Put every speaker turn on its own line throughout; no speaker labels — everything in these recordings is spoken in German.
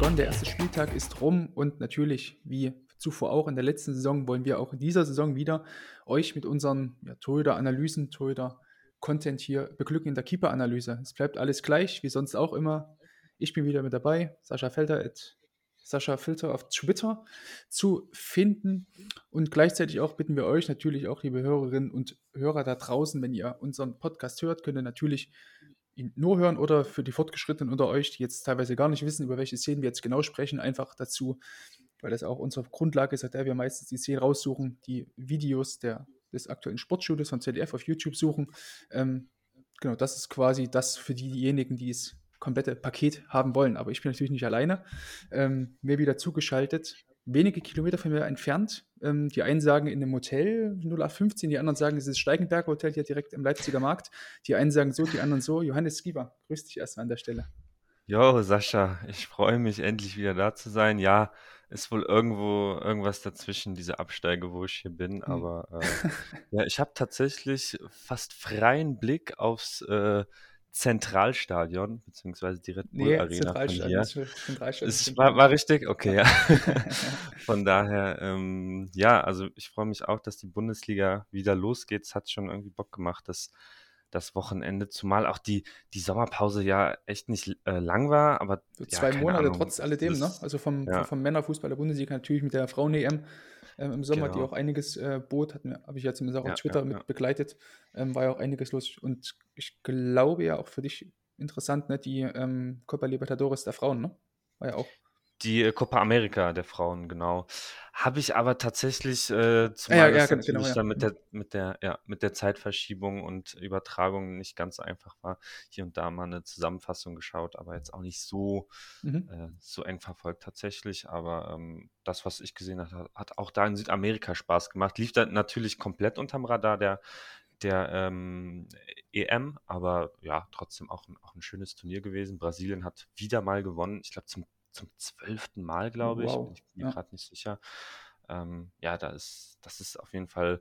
begonnen, der erste Spieltag ist rum und natürlich, wie zuvor auch in der letzten Saison, wollen wir auch in dieser Saison wieder euch mit unseren ja, Torhüter-Analysen, Torhüter-Content hier beglücken in der Keeper-Analyse. Es bleibt alles gleich, wie sonst auch immer. Ich bin wieder mit dabei, Sascha Felder, at Sascha Filter auf Twitter zu finden. Und gleichzeitig auch bitten wir euch natürlich auch, liebe Hörerinnen und Hörer da draußen, wenn ihr unseren Podcast hört, könnt ihr natürlich ihn nur hören oder für die Fortgeschrittenen unter euch, die jetzt teilweise gar nicht wissen, über welche Szenen wir jetzt genau sprechen, einfach dazu, weil das auch unsere Grundlage ist, auf der wir meistens die Szenen raussuchen, die Videos der, des aktuellen Sportstudios von ZDF auf YouTube suchen. Ähm, genau, das ist quasi das für diejenigen, die es komplette Paket haben wollen. Aber ich bin natürlich nicht alleine. Ähm, mir wieder zugeschaltet, wenige Kilometer von mir entfernt. Ähm, die einen sagen in einem Hotel 0815, die anderen sagen, es ist Steigenberger Hotel hier direkt im Leipziger Markt. Die einen sagen so, die anderen so. Johannes Skieber, grüß dich erstmal an der Stelle.
Jo, Sascha, ich freue mich endlich wieder da zu sein. Ja, ist wohl irgendwo irgendwas dazwischen, diese Absteige, wo ich hier bin.
Hm.
Aber äh, ja, ich habe tatsächlich fast freien Blick aufs äh, Zentralstadion, beziehungsweise die Red Bull
Nee,
Arena von
Zentralstadion.
hier.
ist Zentralstadion.
Es war, war richtig? Okay, ja. Von daher, ähm, ja, also ich freue mich auch, dass die Bundesliga wieder losgeht. Es hat schon irgendwie Bock gemacht, dass das Wochenende, zumal auch die, die Sommerpause ja echt nicht äh, lang war, aber
So
ja,
zwei Monate
Ahnung,
trotz alledem, ne?
das-
Also vom,
ja.
vom, vom Männerfußball der Bundesliga natürlich mit der Frauen-EM ähm, im Sommer, die
Genau.
auch einiges äh, bot, habe ich ja zumindest auch
Ja,
auf Twitter
ja,
mit begleitet, ähm, war ja auch einiges los. Und ich glaube ja auch für dich interessant, ne? Die ähm, Copa Libertadores der Frauen, ne? War ja auch.
Die äh, Copa America der Frauen, genau. Habe ich aber tatsächlich, äh, zumal
ja, ja,
das
ganz genau,
natürlich
ja.
dann mit der, mit der, ja, mit der Zeitverschiebung und Übertragung nicht ganz einfach war, hier und da mal eine Zusammenfassung geschaut, aber jetzt auch nicht so,
Mhm.
äh, so eng verfolgt tatsächlich. Aber ähm, das, was ich gesehen habe, hat, hat auch da in Südamerika Spaß gemacht. Lief dann natürlich komplett unterm Radar der, der ähm, EM, aber ja, trotzdem auch ein, auch ein schönes Turnier gewesen. Brasilien hat wieder mal gewonnen. Ich glaube, zum, zum zwölften Mal, glaube ich.
Wow,
Bin ich mir
ja.
gerade nicht sicher. Ähm, ja, da ist, das ist auf jeden Fall,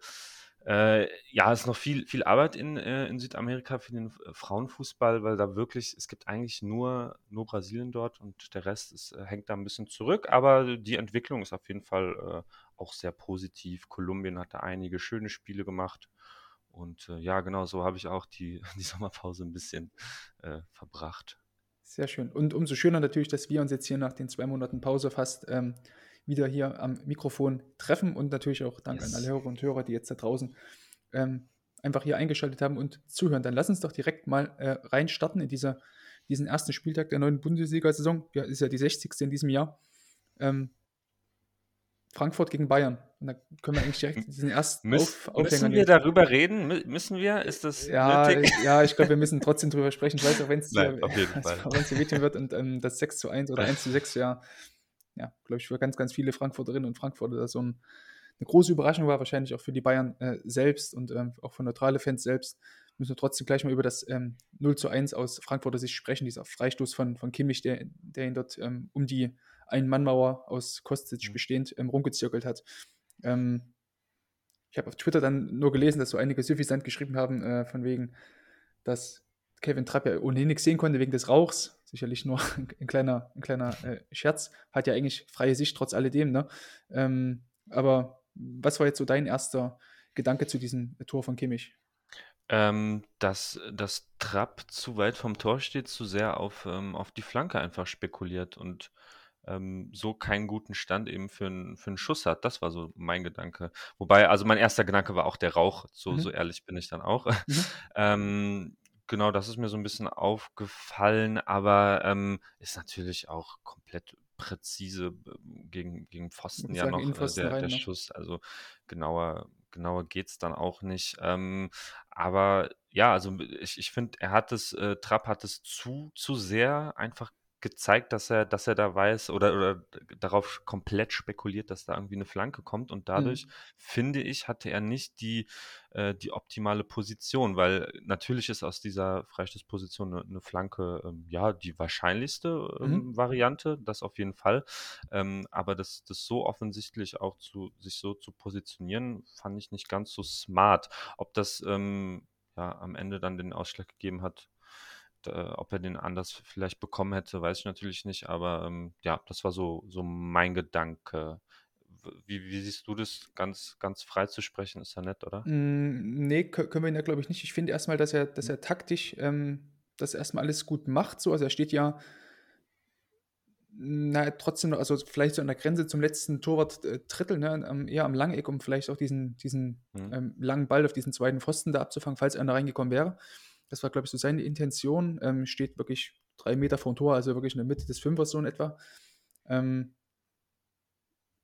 äh, ja, es ist noch viel, viel Arbeit in, äh, in Südamerika für den äh, Frauenfußball, weil da wirklich, es gibt eigentlich nur, nur Brasilien dort und der Rest ist, äh, hängt da ein bisschen zurück, aber die Entwicklung ist auf jeden Fall äh, auch sehr positiv. Kolumbien hat da einige schöne Spiele gemacht. Und ja, genau, so habe ich auch die, die Sommerpause ein bisschen verbracht.
Sehr schön. Und umso schöner natürlich, dass wir uns jetzt hier nach den zwei Monaten Pause fast ähm, wieder hier am Mikrofon treffen und natürlich auch Dank
Yes.
an alle Hörer und Hörer, die jetzt da draußen ähm, einfach hier eingeschaltet haben und zuhören. Dann lass uns doch direkt mal äh, reinstarten in dieser, diesen ersten Spieltag der neuen Bundesliga-Saison. Ja, ist ja die 60. in diesem Jahr. Ähm, Frankfurt gegen Bayern. Und da können wir eigentlich direkt diesen ersten
Müß,
Auf, Aufhänger
müssen wir darüber reden? Mü müssen wir? Ist das
Ja,
nötig?
ja, ich glaube, wir müssen trotzdem drüber sprechen. Ich weiß auch, wenn es dir wehtun wird und ähm, das 6 zu 1 oder 1 zu 6 ja, ja glaube ich, für ganz, ganz viele Frankfurterinnen und Frankfurter das so ein, eine große Überraschung war, wahrscheinlich auch für die Bayern äh, selbst und ähm, auch für neutrale Fans selbst. Müssen wir trotzdem gleich mal über das ähm, 0 zu 1 aus Frankfurter Sicht sprechen, dieser Freistoß von, von Kimmich, der, der ihn dort ähm, um die Ein-Mann-Mauer aus Kostic
Mhm.
bestehend ähm, rumgezirkelt hat. Ähm, ich habe auf Twitter dann nur gelesen, dass so einige suffisant geschrieben haben, äh, von wegen, dass Kevin Trapp ja ohnehin nichts sehen konnte wegen des Rauchs. Sicherlich nur ein kleiner, ein kleiner äh, Scherz. Hat ja eigentlich freie Sicht trotz alledem. Ne? Ähm, aber was war jetzt so dein erster Gedanke zu diesem Tor von Kimmich?
Ähm, dass, dass Trapp zu weit vom Tor steht, zu sehr auf, ähm, auf die Flanke einfach spekuliert und ähm, so keinen guten Stand eben für, einen- für einen Schuss hat. Das war so mein Gedanke. Wobei, also mein erster Gedanke war auch der Rauch, so,
Mhm.
so ehrlich bin ich dann auch.
Mhm.
Ähm, genau, das ist mir so ein bisschen aufgefallen, aber ähm, ist natürlich auch komplett präzise gegen, gegen Pfosten ja noch äh,
Innenpfosten
der, der
ne?
Schuss. Also genauer, genauer geht es dann auch nicht. Ähm, aber ja, also ich, ich finde, er hat es, äh, Trapp hat es zu, zu sehr einfach gezeigt, dass er, dass er da weiß oder, oder darauf komplett spekuliert, dass da irgendwie eine Flanke kommt. Und dadurch, mhm. finde ich, hatte er nicht die, äh, die optimale Position, weil natürlich ist aus dieser Freistoßposition eine, eine Flanke ähm, ja die wahrscheinlichste ähm, mhm. Variante, das auf jeden Fall. Ähm, aber das, das so offensichtlich auch zu sich so zu positionieren, fand ich nicht ganz so smart. Ob das ähm, ja am Ende dann den Ausschlag gegeben hat, äh, ob er den anders vielleicht bekommen hätte, weiß ich natürlich nicht, aber ähm, ja, das war so, so mein Gedanke. Wie, wie, siehst du das, ganz, ganz frei zu sprechen? Ist ja nett, oder?
Mm, nee, können wir ihn ja, glaube ich, nicht. Ich finde erstmal, dass er, dass er taktisch ähm, das erstmal alles gut macht. So. Also er steht ja na, trotzdem noch, also vielleicht so an der Grenze zum letzten Torwart äh, Drittel, ne, eher am Langeck, um vielleicht auch diesen, diesen mhm. ähm, langen Ball auf diesen zweiten Pfosten da abzufangen, falls einer reingekommen wäre. Das war, glaube ich, so seine Intention. Ähm, steht wirklich drei Meter vom Tor, also wirklich in der Mitte des Fünfers so in etwa. Ähm,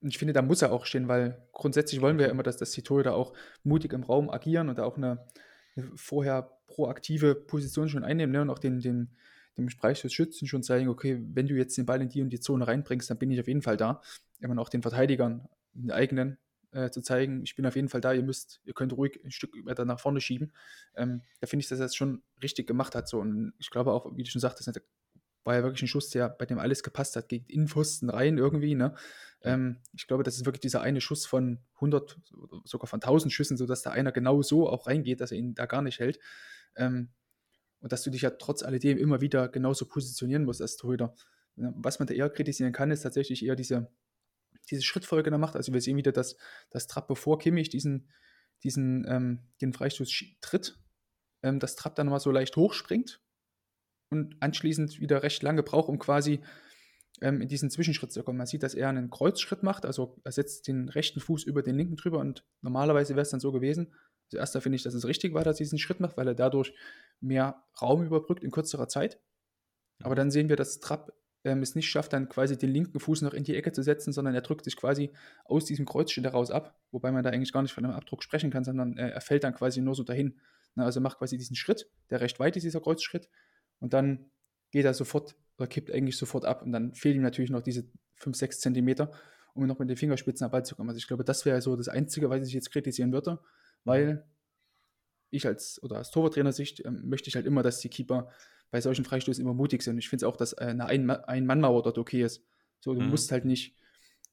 und ich finde, da muss er auch stehen, weil grundsätzlich wollen wir ja immer, dass, dass die da auch mutig im Raum agieren und auch eine, eine vorher proaktive Position schon einnehmen ne? und auch den, den, dem Schützen schon zeigen, okay, wenn du jetzt den Ball in die und die Zone reinbringst, dann bin ich auf jeden Fall da. Immer auch den Verteidigern, den eigenen, äh, zu zeigen, ich bin auf jeden Fall da, ihr müsst, ihr könnt ruhig ein Stück weiter nach vorne schieben. Ähm, da finde ich, dass er es schon richtig gemacht hat. So. Und ich glaube auch, wie du schon sagtest, ne, war ja wirklich ein Schuss, der bei dem alles gepasst hat, geht in Pfosten rein irgendwie. Ne? Ähm, ich glaube, das ist wirklich dieser eine Schuss von 100, sogar von 1000 Schüssen, sodass da einer genau so auch reingeht, dass er ihn da gar nicht hält. Ähm, und dass du dich ja trotz alledem immer wieder genauso positionieren musst als Torhüter. Was man da eher kritisieren kann, ist tatsächlich eher diese diese Schrittfolge da macht. Also wir sehen wieder, dass das Trapp, bevor Kimmich diesen, diesen ähm, den Freistoß tritt, ähm, das Trapp dann nochmal so leicht hochspringt und anschließend wieder recht lange braucht, um quasi ähm, in diesen Zwischenschritt zu kommen. Man sieht, dass er einen Kreuzschritt macht, also er setzt den rechten Fuß über den linken drüber und normalerweise wäre es dann so gewesen. Also erster finde ich, dass es richtig war, dass er diesen Schritt macht, weil er dadurch mehr Raum überbrückt in kürzerer Zeit. Aber dann sehen wir, dass Trapp ähm, es nicht schafft, dann quasi den linken Fuß noch in die Ecke zu setzen, sondern er drückt sich quasi aus diesem Kreuzschritt heraus ab, wobei man da eigentlich gar nicht von einem Abdruck sprechen kann, sondern äh, er fällt dann quasi nur so dahin. Na, also macht quasi diesen Schritt, der recht weit ist, dieser Kreuzschritt, und dann geht er sofort oder kippt eigentlich sofort ab und dann fehlen ihm natürlich noch diese 5, 6 Zentimeter, um noch mit den Fingerspitzen am Ball zu kommen. Also ich glaube, das wäre so das Einzige, was ich jetzt kritisieren würde, weil ich als oder als Torwarttrainer-Sicht ähm, möchte ich halt immer, dass die Keeper bei solchen Freistößen immer mutig sind. Ich finde es auch, dass äh, eine Ein-Mann-Mauer dort okay ist. So, du mhm. musst halt nicht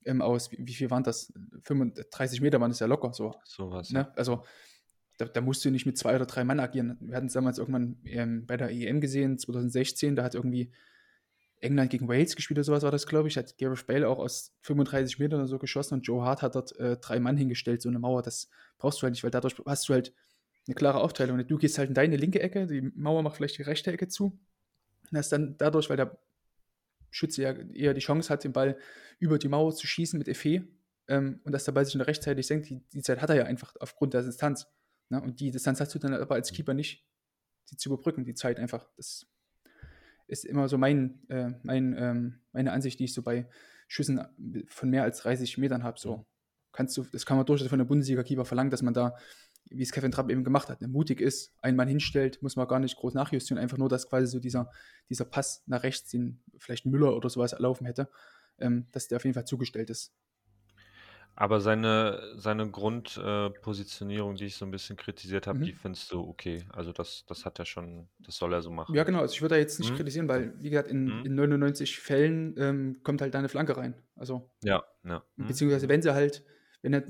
ähm, aus, wie, viel waren das? 35 Meter waren das ja locker so.
Sowas.
Ne? Also da, da, musst du nicht mit zwei oder drei Mann agieren. Wir hatten es damals irgendwann ähm, bei der EM gesehen, 2016, da hat irgendwie England gegen Wales gespielt oder sowas war das, glaube ich. Hat Gareth Bale auch aus 35 Metern oder so geschossen und Joe Hart hat dort äh, drei Mann hingestellt, so eine Mauer. Das brauchst du halt nicht, weil dadurch hast du halt eine klare Aufteilung. Du gehst halt in deine linke Ecke, die Mauer macht vielleicht die rechte Ecke zu. Und hast dann dadurch, weil der Schütze ja eher die Chance hat, den Ball über die Mauer zu schießen mit Effet ähm, und dass der Ball sich nur rechtzeitig senkt, die, die Zeit hat er ja einfach aufgrund der Distanz. Ne? Und die Distanz hast du dann aber als Keeper nicht, die zu überbrücken, die Zeit einfach. Das ist immer so mein, äh, mein, ähm, meine Ansicht, die ich so bei Schüssen von mehr als 30 Metern habe. So kannst du, das kann man durchaus von der Bundesliga-Keeper verlangen, dass man da wie es Kevin Trapp eben gemacht hat, ne, mutig ist, einen Mann hinstellt, muss man gar nicht groß nachjustieren, einfach nur, dass quasi so dieser, dieser Pass nach rechts, den vielleicht Müller oder sowas erlaufen hätte, ähm, dass der auf jeden Fall zugestellt ist.
Aber seine, seine Grundpositionierung, äh, die ich so ein bisschen kritisiert habe, mhm. die findest du okay. Also das, das hat er schon, das soll er so machen.
Ja, genau. Also ich würde da jetzt nicht mhm. kritisieren, weil, wie gesagt, in, mhm. in 99 Fällen ähm, kommt halt da eine Flanke rein. Also.
Ja, ja.
Mhm. Beziehungsweise wenn sie halt, wenn er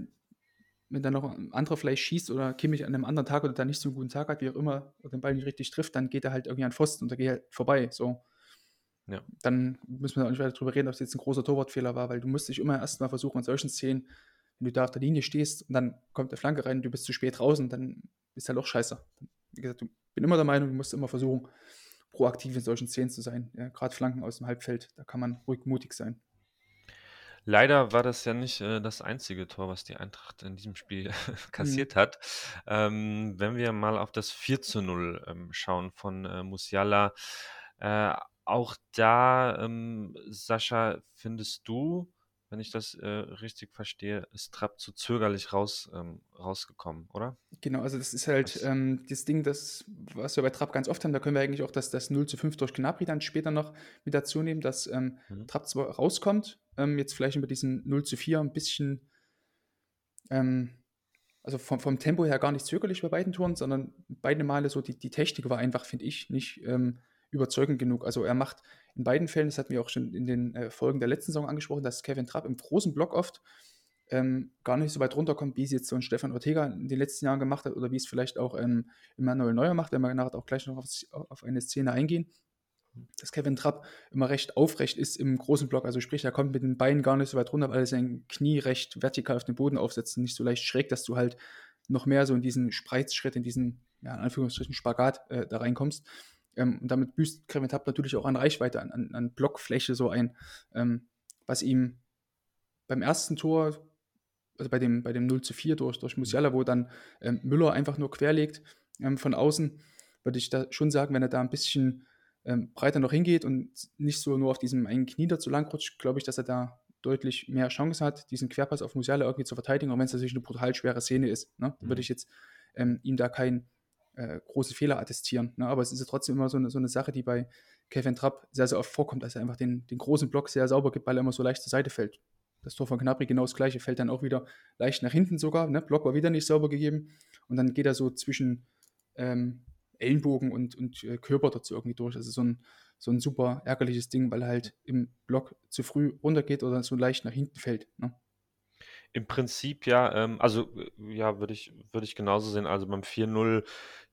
wenn dann noch ein anderer vielleicht schießt oder Kimmich an einem anderen Tag oder dann nicht so einen guten Tag hat, wie auch immer, oder den Ball nicht richtig trifft, dann geht er halt irgendwie an Pfosten und da geht er halt vorbei. So. Ja. Dann müssen wir auch nicht weiter darüber reden, ob es jetzt ein großer Torwartfehler war, weil du musst dich immer erstmal versuchen, in solchen Szenen, wenn du da auf der Linie stehst und dann kommt der Flanke rein, du bist zu spät draußen, dann ist halt auch scheiße. Wie gesagt, ich bin immer der Meinung, du musst immer versuchen, proaktiv in solchen Szenen zu sein. Ja, Gerade Flanken aus dem Halbfeld, da kann man ruhig mutig sein.
Leider war das ja nicht äh, das einzige Tor, was die Eintracht in diesem Spiel mhm. kassiert hat. Ähm, wenn wir mal auf das 4 zu 0 ähm, schauen von äh, Musiala, äh, auch da, ähm, Sascha, findest du, wenn ich das äh, richtig verstehe, ist Trapp zu zögerlich raus, ähm, rausgekommen, oder?
Genau, also das ist halt
Das-
ähm, das Ding, das, was wir bei Trapp ganz oft haben, da können wir eigentlich auch das, das 0 zu 5 durch Gnabry dann später noch mit dazu nehmen, dass ähm,
Mhm.
Trapp zwar rauskommt, ähm, jetzt vielleicht über diesen 0 zu 4 ein bisschen, ähm, also vom, vom Tempo her gar nicht zögerlich bei beiden Toren, sondern beide Male so, die, die Technik war einfach, finde ich, nicht ähm, überzeugend genug. Also er macht in beiden Fällen, das hatten wir auch schon in den äh, Folgen der letzten Saison angesprochen, dass Kevin Trapp im großen Block oft ähm, gar nicht so weit runterkommt, wie es jetzt so ein Stefan Ortega in den letzten Jahren gemacht hat oder wie es vielleicht auch ähm, Manuel Neuer macht, wenn wir nachher auch gleich noch auf, auf eine Szene eingehen, dass Kevin Trapp immer recht aufrecht ist im großen Block, also sprich, er kommt mit den Beinen gar nicht so weit runter, weil er sein Knie recht vertikal auf den Boden aufsetzt und nicht so leicht schräg, dass du halt noch mehr so in diesen Spreizschritt, in diesen, ja, in Anführungsstrichen Spagat äh, da reinkommst. Ähm, und damit büßt Kevin Trapp natürlich auch an Reichweite, an, an, an Blockfläche so ein, ähm, was ihm beim ersten Tor, also bei dem, bei dem 0 zu 4 durch, durch Musiala, wo dann ähm, Müller einfach nur querlegt ähm, von außen, würde ich da schon sagen, wenn er da ein bisschen ähm, breiter noch hingeht und nicht so nur auf diesem einen Knie dazu lang rutscht, glaube ich, dass er da deutlich mehr Chance hat, diesen Querpass auf Musiala irgendwie zu verteidigen, auch wenn es natürlich eine brutal schwere Szene ist. Ne?
Mhm.
Würde ich jetzt ähm, ihm da keinen äh, großen Fehler attestieren. Ne? Aber es ist ja trotzdem immer so eine, so eine Sache, die bei Kevin Trapp sehr, sehr oft vorkommt, dass er einfach den, den großen Block sehr sauber gibt, weil er immer so leicht zur Seite fällt. Das Tor von Gnabry genau das gleiche, fällt dann auch wieder leicht nach hinten sogar. Ne? Block war wieder nicht sauber gegeben. Und dann geht er so zwischen ähm, Ellenbogen und, und äh, Körper dazu irgendwie durch. Also so ein, so ein super ärgerliches Ding, weil er halt im Block zu früh runtergeht oder so leicht nach hinten fällt. Ne?
Im Prinzip ja, ähm, also äh, ja, würde ich, würde ich genauso sehen. Also beim 4-0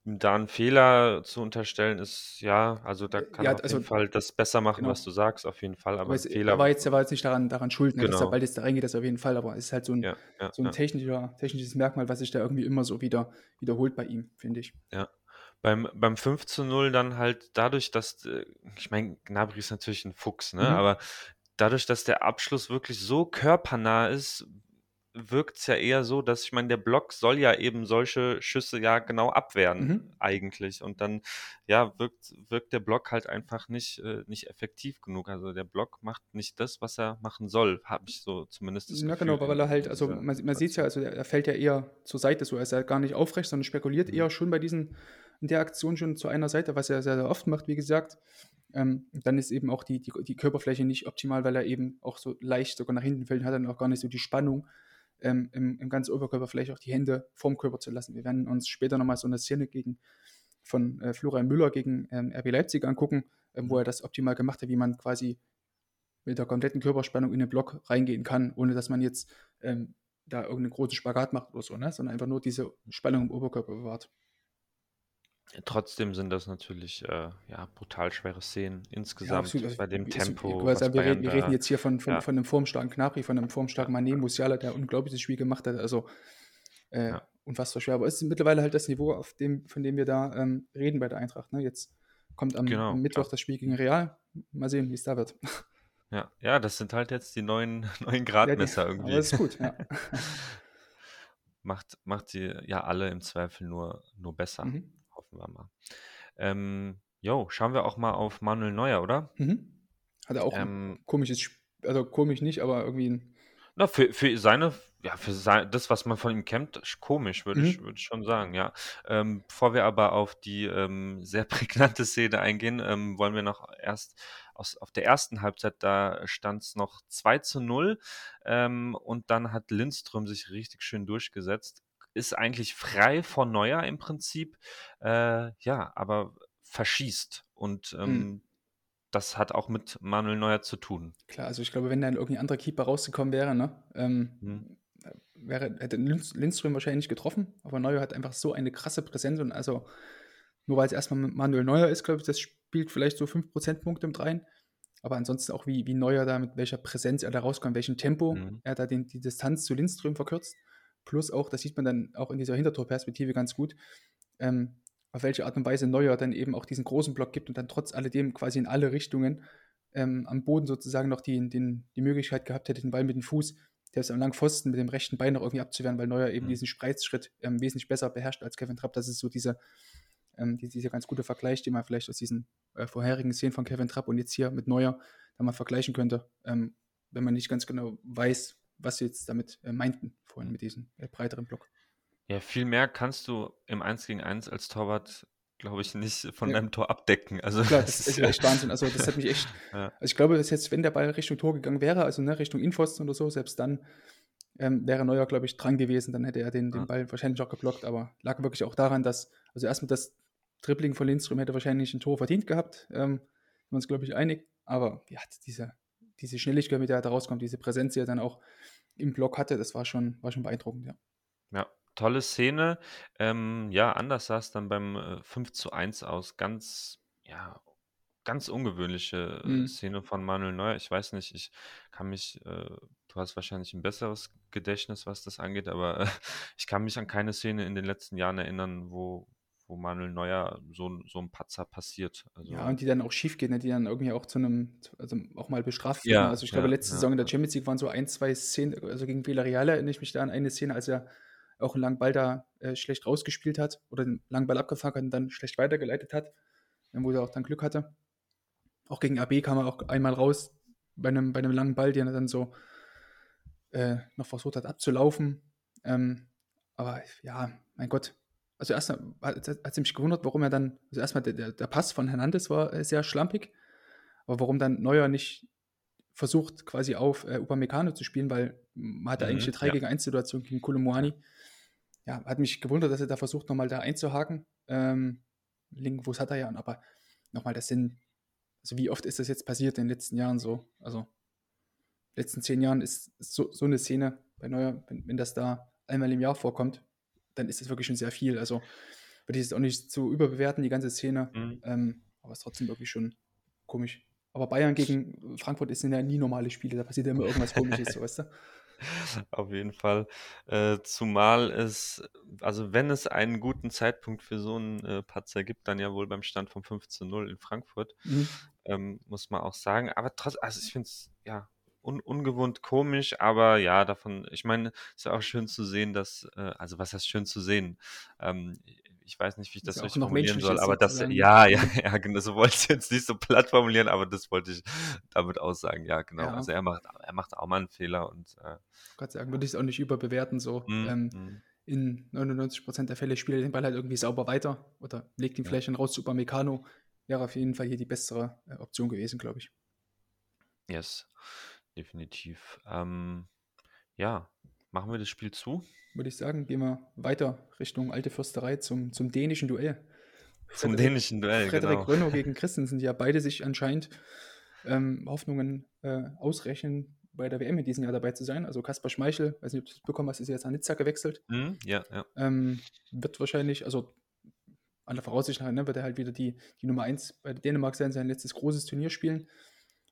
ihm da einen Fehler zu unterstellen, ist ja, also da kann
Ja,
er auf
also-
jeden Fall das besser machen,
genau.
was du sagst, auf jeden Fall. Aber
Aber es,
ein Fehler.
er, war jetzt, er war jetzt nicht daran, daran schuld, ne? dass
Genau.
der Ball jetzt da reingeht, das auf jeden Fall, aber es ist halt so ein,
ja, ja,
so ein
ja.
technischer, technisches Merkmal, was sich da irgendwie immer so wieder wiederholt bei ihm, finde ich.
Beim, beim 5 zu 0 dann halt dadurch, dass, äh, ich meine, Gnabry ist natürlich ein Fuchs, ne?
Mhm.
Aber dadurch, dass der Abschluss wirklich so körpernah ist, wirkt es ja eher so, dass ich meine, der Block soll ja eben solche Schüsse ja genau abwehren,
Mhm.
eigentlich. Und dann, ja, wirkt, wirkt der Block halt einfach nicht, äh, nicht effektiv genug. Also der Block macht nicht das, was er machen soll, habe ich so zumindest das
Ja,
Gefühl.
genau, weil er halt, also man, man sieht es ja, also er, er fällt ja eher zur Seite, so er ist ja gar nicht aufrecht, sondern spekuliert
Mhm.
eher schon bei diesen, in der Aktion schon zu einer Seite, was er sehr, sehr oft macht, wie gesagt. Ähm, dann ist eben auch die, die, die Körperfläche nicht optimal, weil er eben auch so leicht sogar nach hinten fällt und hat dann auch gar nicht so die Spannung, ähm, im, im ganzen Oberkörper vielleicht auch die Hände vorm Körper zu lassen. Wir werden uns später nochmal so eine Szene gegen, von äh, Florian Müller gegen ähm, RB Leipzig angucken, ähm, wo er das optimal gemacht hat, wie man quasi mit der kompletten Körperspannung in den Block reingehen kann, ohne dass man jetzt ähm, da irgendeinen großen Spagat macht oder so, ne? sondern einfach nur diese Spannung im Oberkörper bewahrt.
Trotzdem sind das natürlich äh, ja, brutal schwere Szenen insgesamt.
Also,
bei dem
wir-
Tempo.
Ich weiß,
was
wir, reden, wir reden jetzt hier von, von,
ja.
von einem formstarken Knapri, von einem formstarken Mané, Musiala, der ein unglaubliches Spiel gemacht hat. Also äh,
Ja.
unfassbar schwer. Aber es ist mittlerweile halt das Niveau, auf dem, von dem wir da ähm, reden bei der Eintracht. Ne? Jetzt kommt am,
Genau,
Mittwoch das Spiel gegen Real. Mal sehen, wie es da wird.
Ja, ja, das sind halt jetzt die neuen, neuen
Ja, die-
Gradmesser irgendwie.
Das ist gut, ja.
macht, macht sie ja alle im Zweifel nur, nur besser.
Mhm.
Hoffen wir mal. Ähm, jo, schauen wir auch mal auf Manuel Neuer, oder?
Mhm. Hat er auch ein
Ähm,
komisches Spiel, also komisch nicht, aber irgendwie ein
na, für, für seine, ja, für sein, das, was man von ihm kennt, sch- komisch, würde ich,
Mhm.
würde ich schon sagen, ja. Ähm, bevor wir aber auf die ähm, sehr prägnante Szene eingehen, ähm, wollen wir noch erst aus, auf der ersten Halbzeit, da stand es noch 2 zu 0 ähm, und dann hat Lindström sich richtig schön durchgesetzt. Ist eigentlich frei von Neuer im Prinzip, äh, ja, aber verschießt und ähm,
Mhm.
das hat auch mit Manuel Neuer zu tun.
Klar, also ich glaube, wenn dann irgendein anderer Keeper rausgekommen wäre, ne, ähm,
Mhm.
wäre, hätte Lindström wahrscheinlich nicht getroffen, aber Neuer hat einfach so eine krasse Präsenz und also nur weil es erstmal mit Manuel Neuer ist, glaube ich, das spielt vielleicht so 5 Prozentpunkte mit rein. Aber ansonsten auch wie, wie Neuer da, mit welcher Präsenz er da rauskommt, welchem Tempo
Mhm.
er da den, die Distanz zu Lindström verkürzt. Plus auch, das sieht man dann auch in dieser Hintertorperspektive ganz gut, ähm, auf welche Art und Weise Neuer dann eben auch diesen großen Block gibt und dann trotz alledem quasi in alle Richtungen ähm, am Boden sozusagen noch die, den, die Möglichkeit gehabt hätte, den Ball mit dem Fuß, der ist am langen Pfosten mit dem rechten Bein noch irgendwie abzuwehren, weil Neuer eben
Mhm.
diesen Spreizschritt ähm, wesentlich besser beherrscht als Kevin Trapp. Das ist so diese, ähm, die, dieser ganz gute Vergleich, den man vielleicht aus diesen äh, vorherigen Szenen von Kevin Trapp und jetzt hier mit Neuer dann mal vergleichen könnte. Ähm, wenn man nicht ganz genau weiß, was sie jetzt damit äh, meinten, vorhin mit diesem äh, breiteren Block.
Ja, viel mehr kannst du im 1 gegen 1 als Torwart, glaube ich, nicht von
Ja.
deinem Tor abdecken. Also
Klar,
das
das ist echt Wahnsinn. Also das hat mich echt.
Ja.
Also ich glaube, dass jetzt, wenn der Ball Richtung Tor gegangen wäre, also ne, Richtung Innenpfosten oder so, selbst dann ähm, wäre Neuer, glaube ich, dran gewesen. Dann hätte er den, den
Ja.
Ball wahrscheinlich auch geblockt. Aber lag wirklich auch daran, dass, also erstmal das Dribbling von Lindström hätte wahrscheinlich ein Tor verdient gehabt. Ähm, sind wir uns, glaube ich, einig. Aber ja, diese, diese Schnelligkeit, mit der er da rauskommt, diese Präsenz, die er dann auch im Block hatte, das war schon, war schon beeindruckend, ja.
Ja, tolle Szene. Ähm, ja, anders sah es dann beim äh, 5 zu 1 aus. Ganz, ja, ganz ungewöhnliche äh,
Mhm.
Szene von Manuel Neuer. Ich weiß nicht, ich kann mich, äh, du hast wahrscheinlich ein besseres Gedächtnis, was das angeht, aber äh, ich kann mich an keine Szene in den letzten Jahren erinnern, wo, wo Manuel Neuer so, ein- so ein Patzer passiert. Also,
Ja, und die dann auch schief gehen, ne? die dann irgendwie auch zu einem, also auch mal bestraft werden.
Ja,
Also ich glaube,
ja,
letzte
ja,
Saison in der. Champions League waren so ein, zwei Szenen, also gegen Villarreal erinnere ich mich da an eine Szene, als er auch einen langen Ball da äh, schlecht rausgespielt hat oder den langen Ball abgefangen hat und dann schlecht weitergeleitet hat, wo er auch dann Glück hatte. Auch gegen AB kam er auch einmal raus bei einem, bei einem langen Ball, den er dann so äh, noch versucht hat abzulaufen. Ähm, aber ja, mein Gott. Also erstmal hat es mich gewundert, warum er dann, also erstmal der, der, Pass von Hernandez war äh, sehr schlampig, aber warum dann Neuer nicht versucht, quasi auf äh, Upamecano zu spielen, weil man hatte
Mhm,
eigentlich eine 3
ja.
gegen 1 Situation gegen Kolomoani. Ja, hat mich gewundert, dass er da versucht, nochmal da einzuhaken. Ähm, Linkenfuß hat er ja, aber nochmal, das sind, also wie oft ist das jetzt passiert in den letzten Jahren so? Also, letzten zehn Jahren ist so, so eine Szene bei Neuer, wenn, wenn das da einmal im Jahr vorkommt, dann ist das wirklich schon sehr viel. Also, würde ich es auch nicht zu überbewerten, die ganze Szene.
Mhm.
Ähm, aber es ist trotzdem wirklich schon komisch. Aber Bayern gegen Frankfurt ist sind ja nie normale Spiele, da passiert ja immer irgendwas komisches, so weißt du?
Auf jeden Fall. Äh, zumal es, also wenn es einen guten Zeitpunkt für so einen äh, Patzer gibt, dann ja wohl beim Stand von 15-0 in Frankfurt,
Mhm.
ähm, muss man auch sagen. Aber trotzdem, also ich finde es ja un ungewohnt komisch, aber ja, davon, ich meine, ist ja auch schön zu sehen, dass, äh, also was heißt schön zu sehen? Ähm, ich weiß nicht, wie ich das
auch
richtig
noch
formulieren soll, aber das, ja, ja, ja, genau, so wollte ich jetzt nicht so platt formulieren, aber das wollte ich damit aussagen, ja, genau.
Ja.
Also er macht, er macht auch mal einen Fehler und äh,
Gott sagen, würde ich es auch nicht überbewerten. So.
mm,
Ähm,
mm.
in 99% der Fälle spielt er den Ball halt irgendwie sauber weiter oder legt ihn
Ja.
vielleicht dann raus zu Upamecano. Wäre auf jeden Fall hier die bessere äh, Option gewesen, glaube ich.
Yes, definitiv. Ähm, ja, machen wir das Spiel zu?
Würde ich sagen, gehen wir weiter Richtung Alte Fürsterei zum, zum dänischen Duell.
Zum
Frederik-
dänischen Duell,
Frederik
genau.
Rönno gegen Christensen, die ja beide sich anscheinend ähm, Hoffnungen äh, ausrechnen, bei der WM in diesem Jahr dabei zu sein. Also Kaspar Schmeichel, weiß nicht, ob du es bekommen hast, ist jetzt an Nizza gewechselt.
Mhm, ja, ja.
Ähm, wird wahrscheinlich, also aller Voraussicht nach, ne, wird er halt wieder die, die Nummer 1 bei Dänemark sein, sein letztes großes Turnier spielen.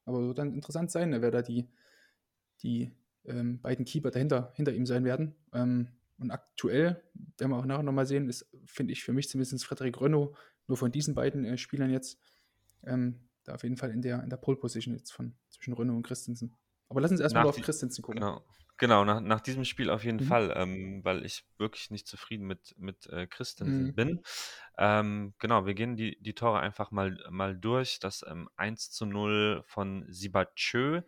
Aber wird dann interessant sein, wer da die, die ähm, beiden Keeper dahinter hinter ihm sein werden. Ähm, und aktuell, werden wir auch nachher nochmal sehen, ist, finde ich, für mich zumindest Frederik Rönno, nur von diesen beiden äh, Spielern jetzt, ähm, da auf jeden Fall in der, in der Pole Position jetzt von zwischen Rönno und Christensen. Aber lass uns erstmal auf Christensen gucken.
Genau. Genau, nach, nach diesem Spiel auf jeden
Mhm.
Fall, ähm, weil ich wirklich nicht zufrieden mit, mit äh, Christensen
Mhm.
bin. Ähm, genau, wir gehen die, die Tore einfach mal, mal durch. Das ähm, 1 zu 0 von Sibachö,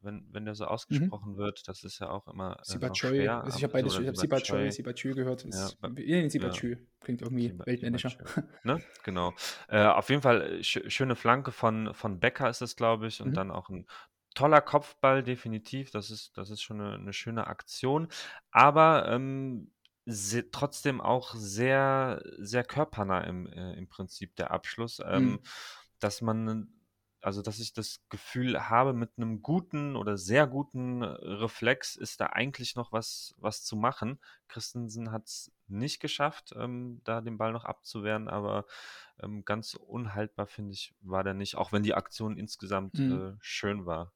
wenn, wenn der so ausgesprochen wird, das ist ja auch immer äh, noch schwer.
also ich habe
aber-
beides,
oder
ich habe Sibachö, gehört.
Ja,
Ist,
ba-
ja, Sibachö klingt irgendwie
Siba-
weltländischer.
Ne? Genau. Äh, auf jeden Fall äh, sch schöne Flanke von, von Becker ist es, glaube ich, und
Mhm.
dann auch ein toller Kopfball, definitiv. Das ist, das ist schon eine, eine schöne Aktion. Aber ähm, trotzdem auch sehr, sehr körpernah im, äh, im Prinzip der Abschluss. Ähm,
Mhm.
Dass man, also dass ich das Gefühl habe, mit einem guten oder sehr guten Reflex ist da eigentlich noch was, was zu machen. Christensen hat es nicht geschafft, ähm, da den Ball noch abzuwehren, aber ähm, ganz unhaltbar, finde ich, war der nicht, auch wenn die Aktion insgesamt
Mhm.
äh, schön war.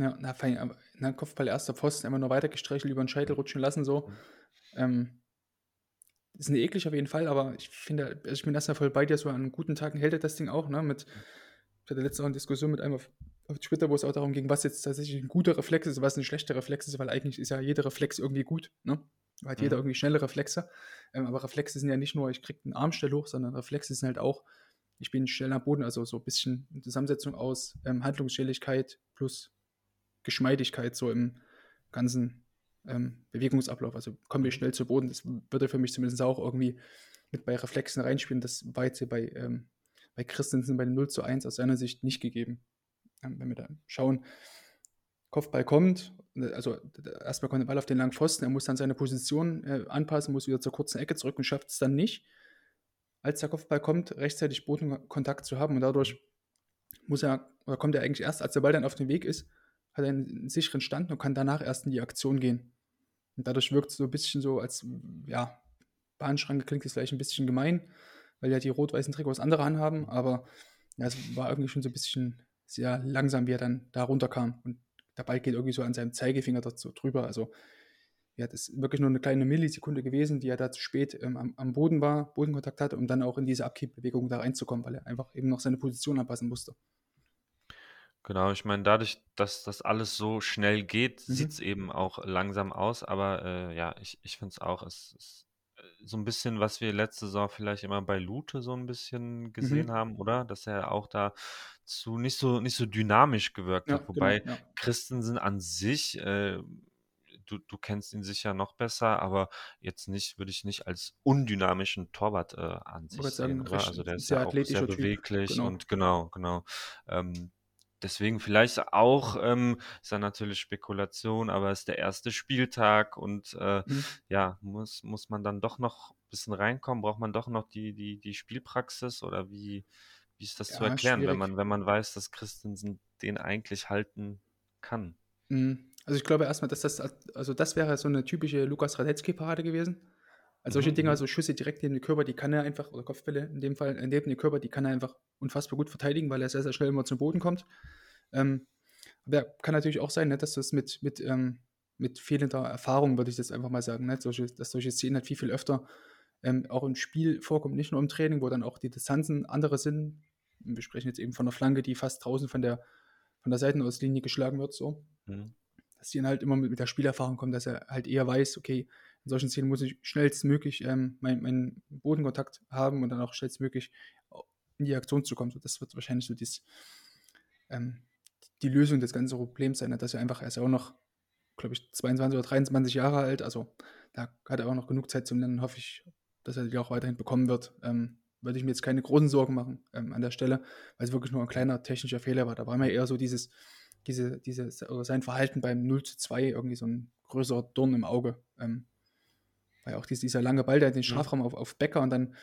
Ja, na, fein, aber na, Kopfball erster Pfosten, immer nur weiter gestreichelt, über den Scheitel rutschen lassen, so.
Mhm.
Ähm, ist eine eklig auf jeden Fall, aber ich finde, also ich bin erstmal voll bei dir, so an guten Tagen hält er das Ding auch, ne, mit, ich hatte letzte Woche eine Diskussion mit einem auf, auf Twitter, wo es auch darum ging, was jetzt tatsächlich ein guter Reflex ist, was ein schlechter Reflex ist, weil eigentlich ist ja jeder Reflex irgendwie gut, ne, hat jeder
Mhm.
irgendwie schnelle Reflexe, ähm, aber Reflexe sind ja nicht nur, ich kriege einen Armstell hoch, sondern Reflexe sind halt auch, ich bin schnell am Boden, also so ein bisschen eine Zusammensetzung aus ähm, Handlungsschnelligkeit plus Geschmeidigkeit so im ganzen ähm, Bewegungsablauf. Also kommen wir schnell zu Boden. Das würde für mich zumindest auch irgendwie mit bei Reflexen reinspielen. Das war jetzt hier bei, ähm, bei Christensen bei dem 0 zu 1 aus seiner Sicht nicht gegeben. Ähm, wenn wir da schauen, Kopfball kommt, also erstmal kommt der Ball auf den langen Pfosten, er muss dann seine Position äh, anpassen, muss wieder zur kurzen Ecke zurück und schafft es dann nicht, als der Kopfball kommt, rechtzeitig Bodenkontakt zu haben und dadurch muss er, oder kommt er eigentlich erst, als der Ball dann auf dem Weg ist, hat einen sicheren Stand und kann danach erst in die Aktion gehen. Und dadurch wirkt es so ein bisschen so, als, ja, Bahnschranke klingt jetzt vielleicht ein bisschen gemein, weil ja die rot-weißen Trikots andere anhaben, aber ja, es war irgendwie schon so ein bisschen sehr langsam, wie er dann da runterkam. Und der Ball geht irgendwie so an seinem Zeigefinger dazu drüber. Also ja, das ist wirklich nur eine kleine Millisekunde gewesen, die er da zu spät ähm, am, am, Boden war, Bodenkontakt hatte, um dann auch in diese Abkippbewegung da reinzukommen, weil er einfach eben noch seine Position anpassen musste.
Genau, ich meine, dadurch, dass das alles so schnell geht, mhm. sieht es eben auch langsam aus, aber äh, ja, ich, ich finde es auch, es ist äh, so ein bisschen, was wir letzte Saison vielleicht immer bei Lute so ein bisschen gesehen mhm. haben, oder? Dass er auch da zu nicht so nicht so dynamisch gewirkt ja, hat. Genau, Wobei ja. Christensen an sich, äh, du, du kennst ihn sicher noch besser, aber jetzt nicht, würde ich nicht als undynamischen Torwart äh, an sich sehen. Sagen, also der ist ja auch sehr beweglich genau. und genau, genau. Ähm, deswegen vielleicht auch, ähm, ist ja natürlich Spekulation, aber es ist der erste Spieltag und äh, mhm. ja, muss, muss man dann doch noch ein bisschen reinkommen? Braucht man doch noch die, die, die Spielpraxis oder wie, wie ist das ja, zu erklären, wenn man, wenn man weiß, dass Christensen den eigentlich halten kann?
Mhm. Also ich glaube erstmal, dass das, also das wäre so eine typische Lukas Radetzky-Parade gewesen. Also solche mhm. Dinger, mhm. so Schüsse direkt neben den Körper, die kann er einfach, oder Kopfbälle in dem Fall, neben den Körper, die kann er einfach unfassbar gut verteidigen, weil er sehr, sehr schnell immer zum Boden kommt. Ähm, aber kann natürlich auch sein, ne, dass das mit, mit, ähm, mit fehlender Erfahrung, würde ich das einfach mal sagen, ne, solche, dass solche Szenen halt viel, viel öfter ähm, auch im Spiel vorkommt, nicht nur im Training, wo dann auch die Distanzen andere sind. Wir sprechen jetzt eben von einer Flanke, die fast draußen von der, von der Seitenauslinie geschlagen wird, so. Mhm. Dass die dann halt immer mit, mit der Spielerfahrung kommen, dass er halt eher weiß, okay, in solchen Szenen muss ich schnellstmöglich ähm, meinen mein Bodenkontakt haben und dann auch schnellstmöglich in die Aktion zu kommen. So, das wird wahrscheinlich so dies, ähm, die Lösung des ganzen Problems sein, ne, dass er einfach, er ist ja auch noch, glaube ich, 22 oder 23 Jahre alt, also da hat er auch noch genug Zeit zum Lernen, hoffe ich, dass er die auch weiterhin bekommen wird. Ähm, würde ich mir jetzt keine großen Sorgen machen ähm, an der Stelle, weil es wirklich nur ein kleiner technischer Fehler war. Da war mir eher so dieses, diese, diese, sein Verhalten beim 0 zu 2 irgendwie so ein größerer Dorn im Auge. Ähm, weil auch dieser, lange Ball, der den mhm. Strafraum auf, auf Becker und dann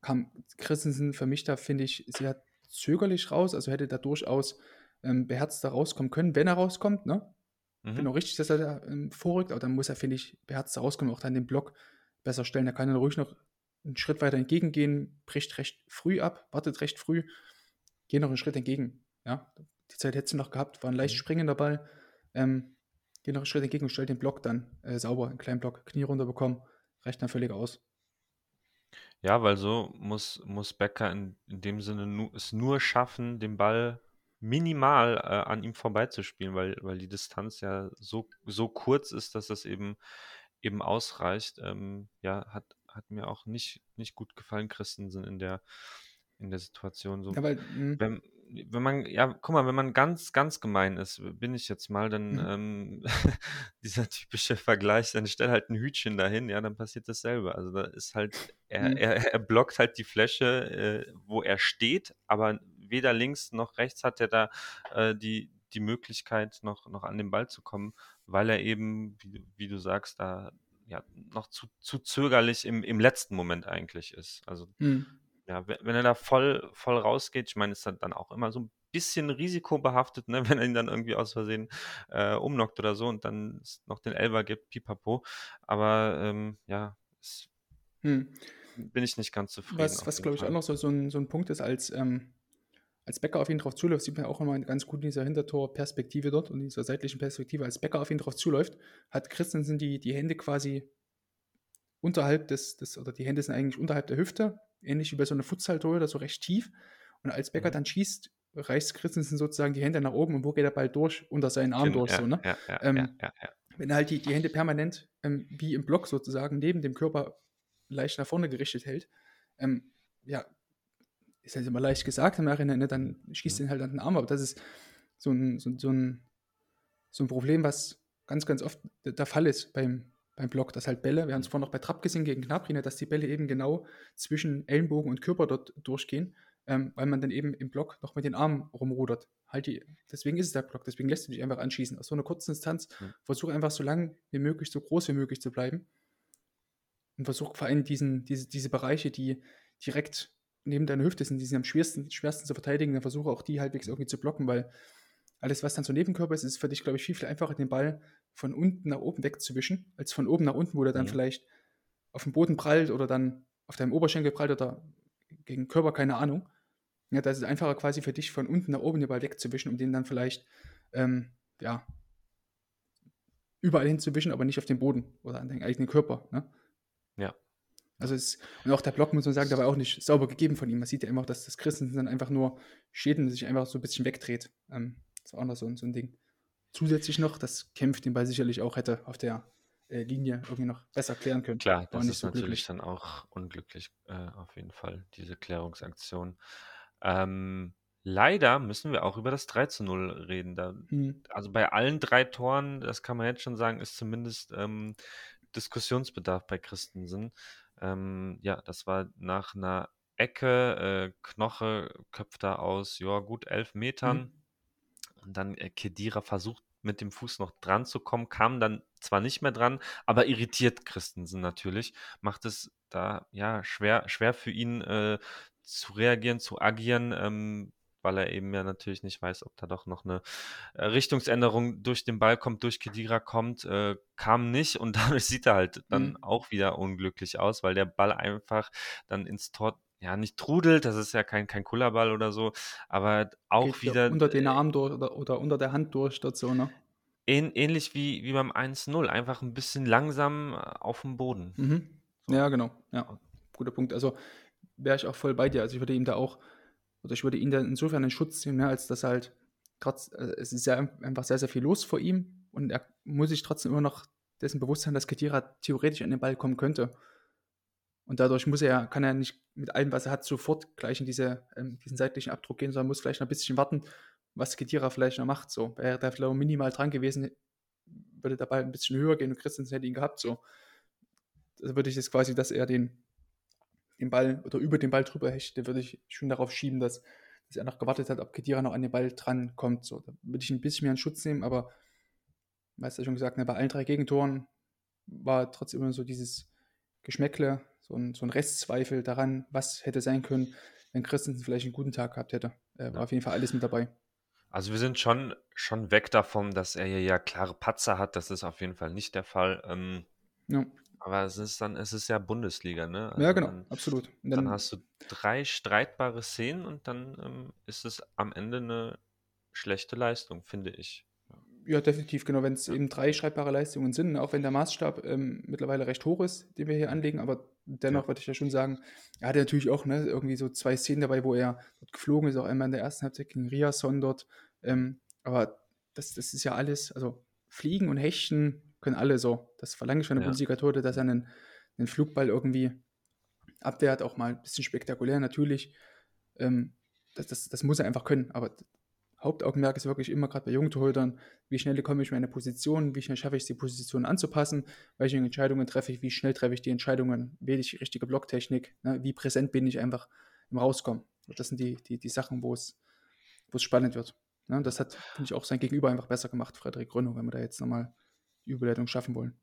kam Christensen für mich da, finde ich, sehr zögerlich raus. Also hätte da durchaus ähm, beherzter rauskommen können, wenn er rauskommt. Ne? Mhm. Genau richtig, dass er da ähm, vorrückt, aber dann muss er, finde ich, beherzter rauskommen, auch dann den Block besser stellen. Da kann er ruhig noch einen Schritt weiter entgegengehen, bricht recht früh ab, wartet recht früh, geht noch einen Schritt entgegen. Ja, die Zeit hättest du noch gehabt, war ein leicht mhm. springender Ball. Ähm, geh noch einen Schritt entgegen und stell den Block dann äh, sauber, einen kleinen Block, Knie runter bekommen, reicht dann völlig aus.
Ja, weil so muss, muss Becker in, in dem Sinne nu, es nur schaffen, den Ball minimal äh, an ihm vorbeizuspielen, weil, weil die Distanz ja so, so kurz ist, dass das eben, eben ausreicht. Ähm, ja, hat, hat mir auch nicht, nicht gut gefallen, Christensen in der, in der Situation. So, ja, weil, hm. wenn, wenn man, ja, guck mal, wenn man ganz, ganz gemein ist, bin ich jetzt mal, dann mhm. ähm, dieser typische Vergleich, dann stell halt ein Hütchen dahin, ja, dann passiert dasselbe. Also da ist halt, er, mhm. er, er blockt halt die Fläche, äh, wo er steht, aber weder links noch rechts hat er da äh, die, die Möglichkeit, noch, noch an den Ball zu kommen, weil er eben, wie, wie du sagst, da ja noch zu, zu zögerlich im, im letzten Moment eigentlich ist. Also mhm ja, wenn er da voll, voll rausgeht, ich meine, ist dann auch immer so ein bisschen risikobehaftet, ne, wenn er ihn dann irgendwie aus Versehen äh, umnockt oder so und dann noch den Elber gibt, pipapo. Aber ähm, ja, es, hm. bin ich nicht ganz zufrieden.
Was, was glaube ich, auch noch so, so, ein, so ein Punkt ist, als, ähm, als Becker auf ihn drauf zuläuft, sieht man auch immer ganz gut in dieser Hintertor-Perspektive dort und dieser seitlichen Perspektive, als Becker auf ihn drauf zuläuft, hat Christensen die, die Hände quasi unterhalb des, des, oder die Hände sind eigentlich unterhalb der Hüfte, ähnlich wie bei so einer Futsal-Tor oder so recht tief. Und als Becker mhm. dann schießt, reißt Christensen sozusagen die Hände nach oben und wo geht der Ball durch? Unter seinen Arm durch. Ja, so, ne? ja, ja, ähm, wenn er halt die, die Hände permanent ähm, wie im Block sozusagen neben dem Körper leicht nach vorne gerichtet hält, ähm, ja, ist halt immer leicht gesagt im Nachhinein, ne? dann schießt mhm. ihn halt an den Arm, aber das ist so ein, so, so ein so ein Problem, was ganz, ganz oft der Fall ist beim, beim Block, dass halt Bälle, wir haben es vorhin noch bei Trapp gesehen gegen Knabrine, dass die Bälle eben genau zwischen Ellenbogen und Körper dort durchgehen, ähm, weil man dann eben im Block noch mit den Armen rumrudert. Halt die, deswegen ist es der Block, deswegen lässt du dich einfach anschießen. Aus so einer kurzen Distanz mhm. versuch einfach so lang wie möglich, so groß wie möglich zu bleiben und versuch vor allem diesen, diese, diese Bereiche, die direkt neben deiner Hüfte sind, die sind am schwersten, schwersten zu verteidigen, dann versuche auch die halbwegs irgendwie zu blocken, weil alles, was dann so Nebenkörper ist, ist für dich, glaube ich, viel, viel einfacher, den Ball von unten nach oben wegzuwischen, als von oben nach unten, wo der dann mhm. vielleicht auf dem Boden prallt oder dann auf deinem Oberschenkel prallt oder gegen Körper, keine Ahnung. Ja, das ist einfacher quasi für dich von unten nach oben den Ball wegzuwischen, um den dann vielleicht, ähm, ja, überall hinzuwischen, aber nicht auf den Boden oder an deinen eigenen Körper. Ne?
Ja.
Also es, und auch der Block, muss man sagen, der war auch nicht sauber gegeben von ihm. Man sieht ja immer auch, dass das Christensen dann einfach nur steht und sich einfach so ein bisschen wegdreht. Ähm, das war auch noch so, so ein Ding. Zusätzlich noch, das kämpft den Ball sicherlich auch hätte auf der äh, Linie irgendwie noch besser klären können.
Klar, das ist so natürlich glücklich. dann auch unglücklich, äh, auf jeden Fall, diese Klärungsaktion. Ähm, leider müssen wir auch über das 3 zu 0 reden. Da, hm. Also bei allen drei Toren, das kann man jetzt schon sagen, ist zumindest ähm, Diskussionsbedarf bei Christensen. Ähm, ja, das war nach einer Ecke, äh, Knoche köpft da aus, ja, gut elf Metern. Mhm. Und dann äh, Kedira versucht mit dem Fuß noch dran zu kommen, kam dann zwar nicht mehr dran, aber irritiert Christensen natürlich, macht es da ja schwer, schwer für ihn äh, zu reagieren, zu agieren. Ähm, weil er eben ja natürlich nicht weiß, ob da doch noch eine äh, Richtungsänderung durch den Ball kommt, durch Kedira kommt, äh, kam nicht und dadurch sieht er halt dann mhm. auch wieder unglücklich aus, weil der Ball einfach dann ins Tor ja, nicht trudelt, das ist ja kein, kein Kullerball oder so, aber auch Geht wieder.
Unter den Arm durch oder, oder, unter der Hand durch dazu, ne?
ähnlich wie, wie beim 1-0, einfach ein bisschen langsam äh, auf dem Boden.
Mhm. So. Ja, genau. Ja, guter Punkt. Also wäre ich auch voll bei dir. Also ich würde ihm da auch oder ich würde ihn dann insofern in Schutz nehmen, ne, als dass halt trotz, äh, es ist ja einfach sehr, sehr viel los vor ihm und er muss sich trotzdem immer noch dessen bewusst sein, dass Kedira theoretisch an den Ball kommen könnte. Und dadurch muss er, kann er nicht mit allem, was er hat, sofort gleich in diese, ähm, diesen seitlichen Abdruck gehen, sondern muss vielleicht noch ein bisschen warten, was Kedira vielleicht noch macht. So, wäre er vielleicht minimal dran gewesen, würde der Ball ein bisschen höher gehen und Christensen hätte ihn gehabt. So, also würde ich jetzt quasi, dass er den den Ball oder über den Ball drüber hechte, würde ich schon darauf schieben, dass, dass er noch gewartet hat, ob Kedira noch an den Ball dran kommt. So, da würde ich ein bisschen mehr in Schutz nehmen, aber weißt du schon gesagt, ne, bei allen drei Gegentoren war trotzdem immer so dieses Geschmäckle, so ein, so ein Restzweifel daran, was hätte sein können, wenn Christensen vielleicht einen guten Tag gehabt hätte. Äh, war ja. auf jeden Fall alles mit dabei.
Also wir sind schon, schon weg davon, dass er ja klare Patzer hat. Das ist auf jeden Fall nicht der Fall. Ähm, ja. Aber es ist dann, es ist ja Bundesliga, ne?
Also ja, genau, dann, absolut.
Dann, dann, hast du drei streitbare Szenen und dann ähm, ist es am Ende eine schlechte Leistung, finde ich.
Ja, definitiv, genau. Wenn es eben drei streitbare Leistungen sind, ne, auch wenn der Maßstab ähm, mittlerweile recht hoch ist, den wir hier anlegen, aber dennoch ja. würde ich ja schon sagen, er hatte natürlich auch ne, irgendwie so zwei Szenen dabei, wo er dort geflogen ist, auch einmal in der ersten Halbzeit gegen Riasson dort. Ähm, aber das, das ist ja alles, also Fliegen und Hechten können alle so. Das verlange ich von der ja. Bundesliga-Torte, dass er einen, einen Flugball irgendwie abwehrt, auch mal ein bisschen spektakulär natürlich. Ähm, das, das, das muss er einfach können. Aber Hauptaugenmerk ist wirklich immer gerade bei jungen Torhütern, wie schnell komme ich meine Position, wie schnell schaffe ich es, die Position anzupassen, welche Entscheidungen treffe ich, wie schnell treffe ich die Entscheidungen, wähle ich richtige Blocktechnik, ne, wie präsent bin ich einfach im Rauskommen. Das sind die, die, die Sachen, wo es, wo es spannend wird. Ne, das hat, finde ich, auch sein Gegenüber einfach besser gemacht, Frederik Grönow, wenn wir da jetzt nochmal Überleitung schaffen wollen.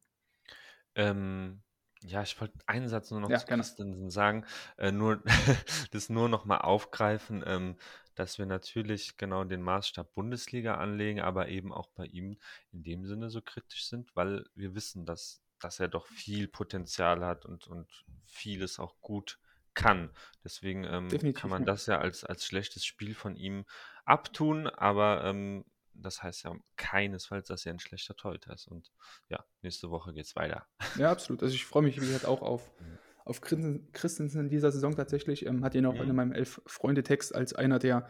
Ähm, ja, ich wollte einen Satz nur noch ja, zu Christensen sagen, äh, nur das nur noch mal aufgreifen, ähm, dass wir natürlich genau den Maßstab Bundesliga anlegen, aber eben auch bei ihm in dem Sinne so kritisch sind, weil wir wissen, dass, dass er doch viel Potenzial hat und, und vieles auch gut kann. Deswegen ähm, kann man das ja als, als schlechtes Spiel von ihm abtun, aber ähm, das heißt ja keinesfalls, dass er ein schlechter Torhüter ist. Und ja, nächste Woche geht es weiter.
Ja, absolut. Also ich freue mich, wie gesagt, auch auf, mhm. Auf Christensen in dieser Saison tatsächlich. Ähm, hat ihn auch mhm. in meinem Elf-Freunde-Text als einer der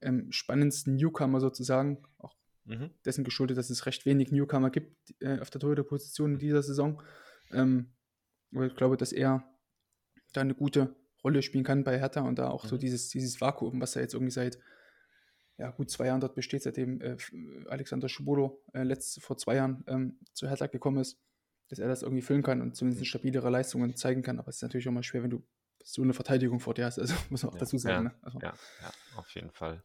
ähm, spannendsten Newcomer sozusagen, auch mhm. dessen geschuldet, dass es recht wenig Newcomer gibt äh, auf der Torhüterposition in dieser Saison. Ähm, aber ich glaube, dass er da eine gute Rolle spielen kann bei Hertha und da auch so mhm. dieses, dieses Vakuum, was er jetzt irgendwie seit ja, gut zwei Jahren dort besteht, seitdem äh, Alexander Schubolo äh, letzt, vor zwei Jahren ähm, zu Hertha gekommen ist, dass er das irgendwie füllen kann und zumindest stabilere Leistungen zeigen kann. Aber es ist natürlich auch mal schwer, wenn du so eine Verteidigung vor dir hast. Also muss man auch
Ja,
dazu sagen.
ja,
ne? also,
ja, ja, auf jeden Fall.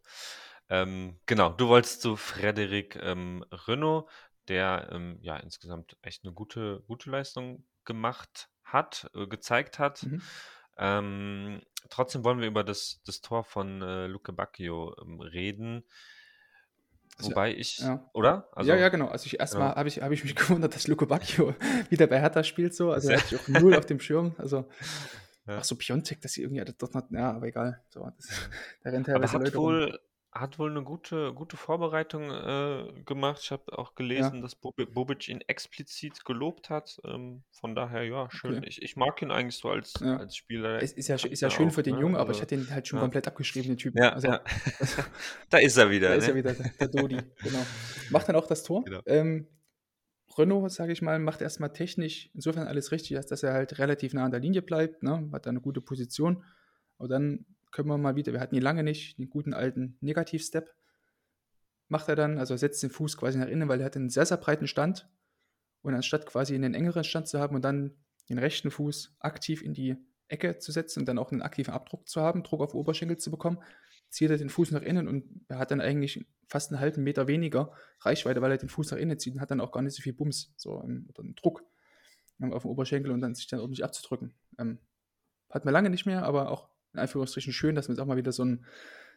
Ähm, genau, du wolltest zu Frederik ähm, Renault, der ähm, ja insgesamt echt eine gute, gute Leistung gemacht hat, äh, gezeigt hat.
Mhm.
Ähm, trotzdem wollen wir über das, das Tor von äh, Luke Bacchio ähm, reden.
Also,
Wobei ich,
ja.
oder? Also,
ja, ja, genau. Also ich erstmal
ja.
habe ich, hab ich mich gewundert, dass Luco Bacchio wieder bei Hertha spielt so. Also hatte ich auch null auf dem Schirm. Also
Ja.
ach so Piontek, dass sie irgendwie dort noch, ja, aber egal. So, das, da rennt
Aber
teilweise
hat
Leute rum.
wohl, hat wohl eine gute, gute Vorbereitung äh, gemacht. Ich habe auch gelesen, dass Bobi- Bobic ihn explizit gelobt hat. Ähm, von daher, ja, schön.
Okay.
Ich, ich mag ihn eigentlich so als,
Ja.
als Spieler.
Es ist ja, ist ja
er
schön
auch,
für den
ne?
Jungen, aber ich
Also,
hatte ihn halt schon
ja.
komplett abgeschrieben, den Typen.
Ja,
also,
ja. da ist er wieder.
Da
ne?
ist ja wieder der, der Dodi, genau. Macht dann auch das Tor.
Genau.
Ähm, Renault, sage ich mal, macht erstmal technisch insofern alles richtig, als dass er halt relativ nah an der Linie bleibt, ne? hat da eine gute Position. Aber dann können wir mal wieder, wir hatten ihn lange nicht, den guten alten Negativ-Step. Macht er dann, also setzt den Fuß quasi nach innen, weil er hat einen sehr, sehr breiten Stand. Und anstatt quasi einen engeren Stand zu haben und dann den rechten Fuß aktiv in die Ecke zu setzen und dann auch einen aktiven Abdruck zu haben, Druck auf den Oberschenkel zu bekommen, zieht er den Fuß nach innen und er hat dann eigentlich fast einen halben Meter weniger Reichweite, weil er den Fuß nach innen zieht und hat dann auch gar nicht so viel Bums so, ähm, oder einen Druck ähm, auf den Oberschenkel und dann sich dann ordentlich abzudrücken. Ähm, hat man lange nicht mehr, aber auch in Anführungsstrichen schön, dass wir jetzt auch mal wieder so ein,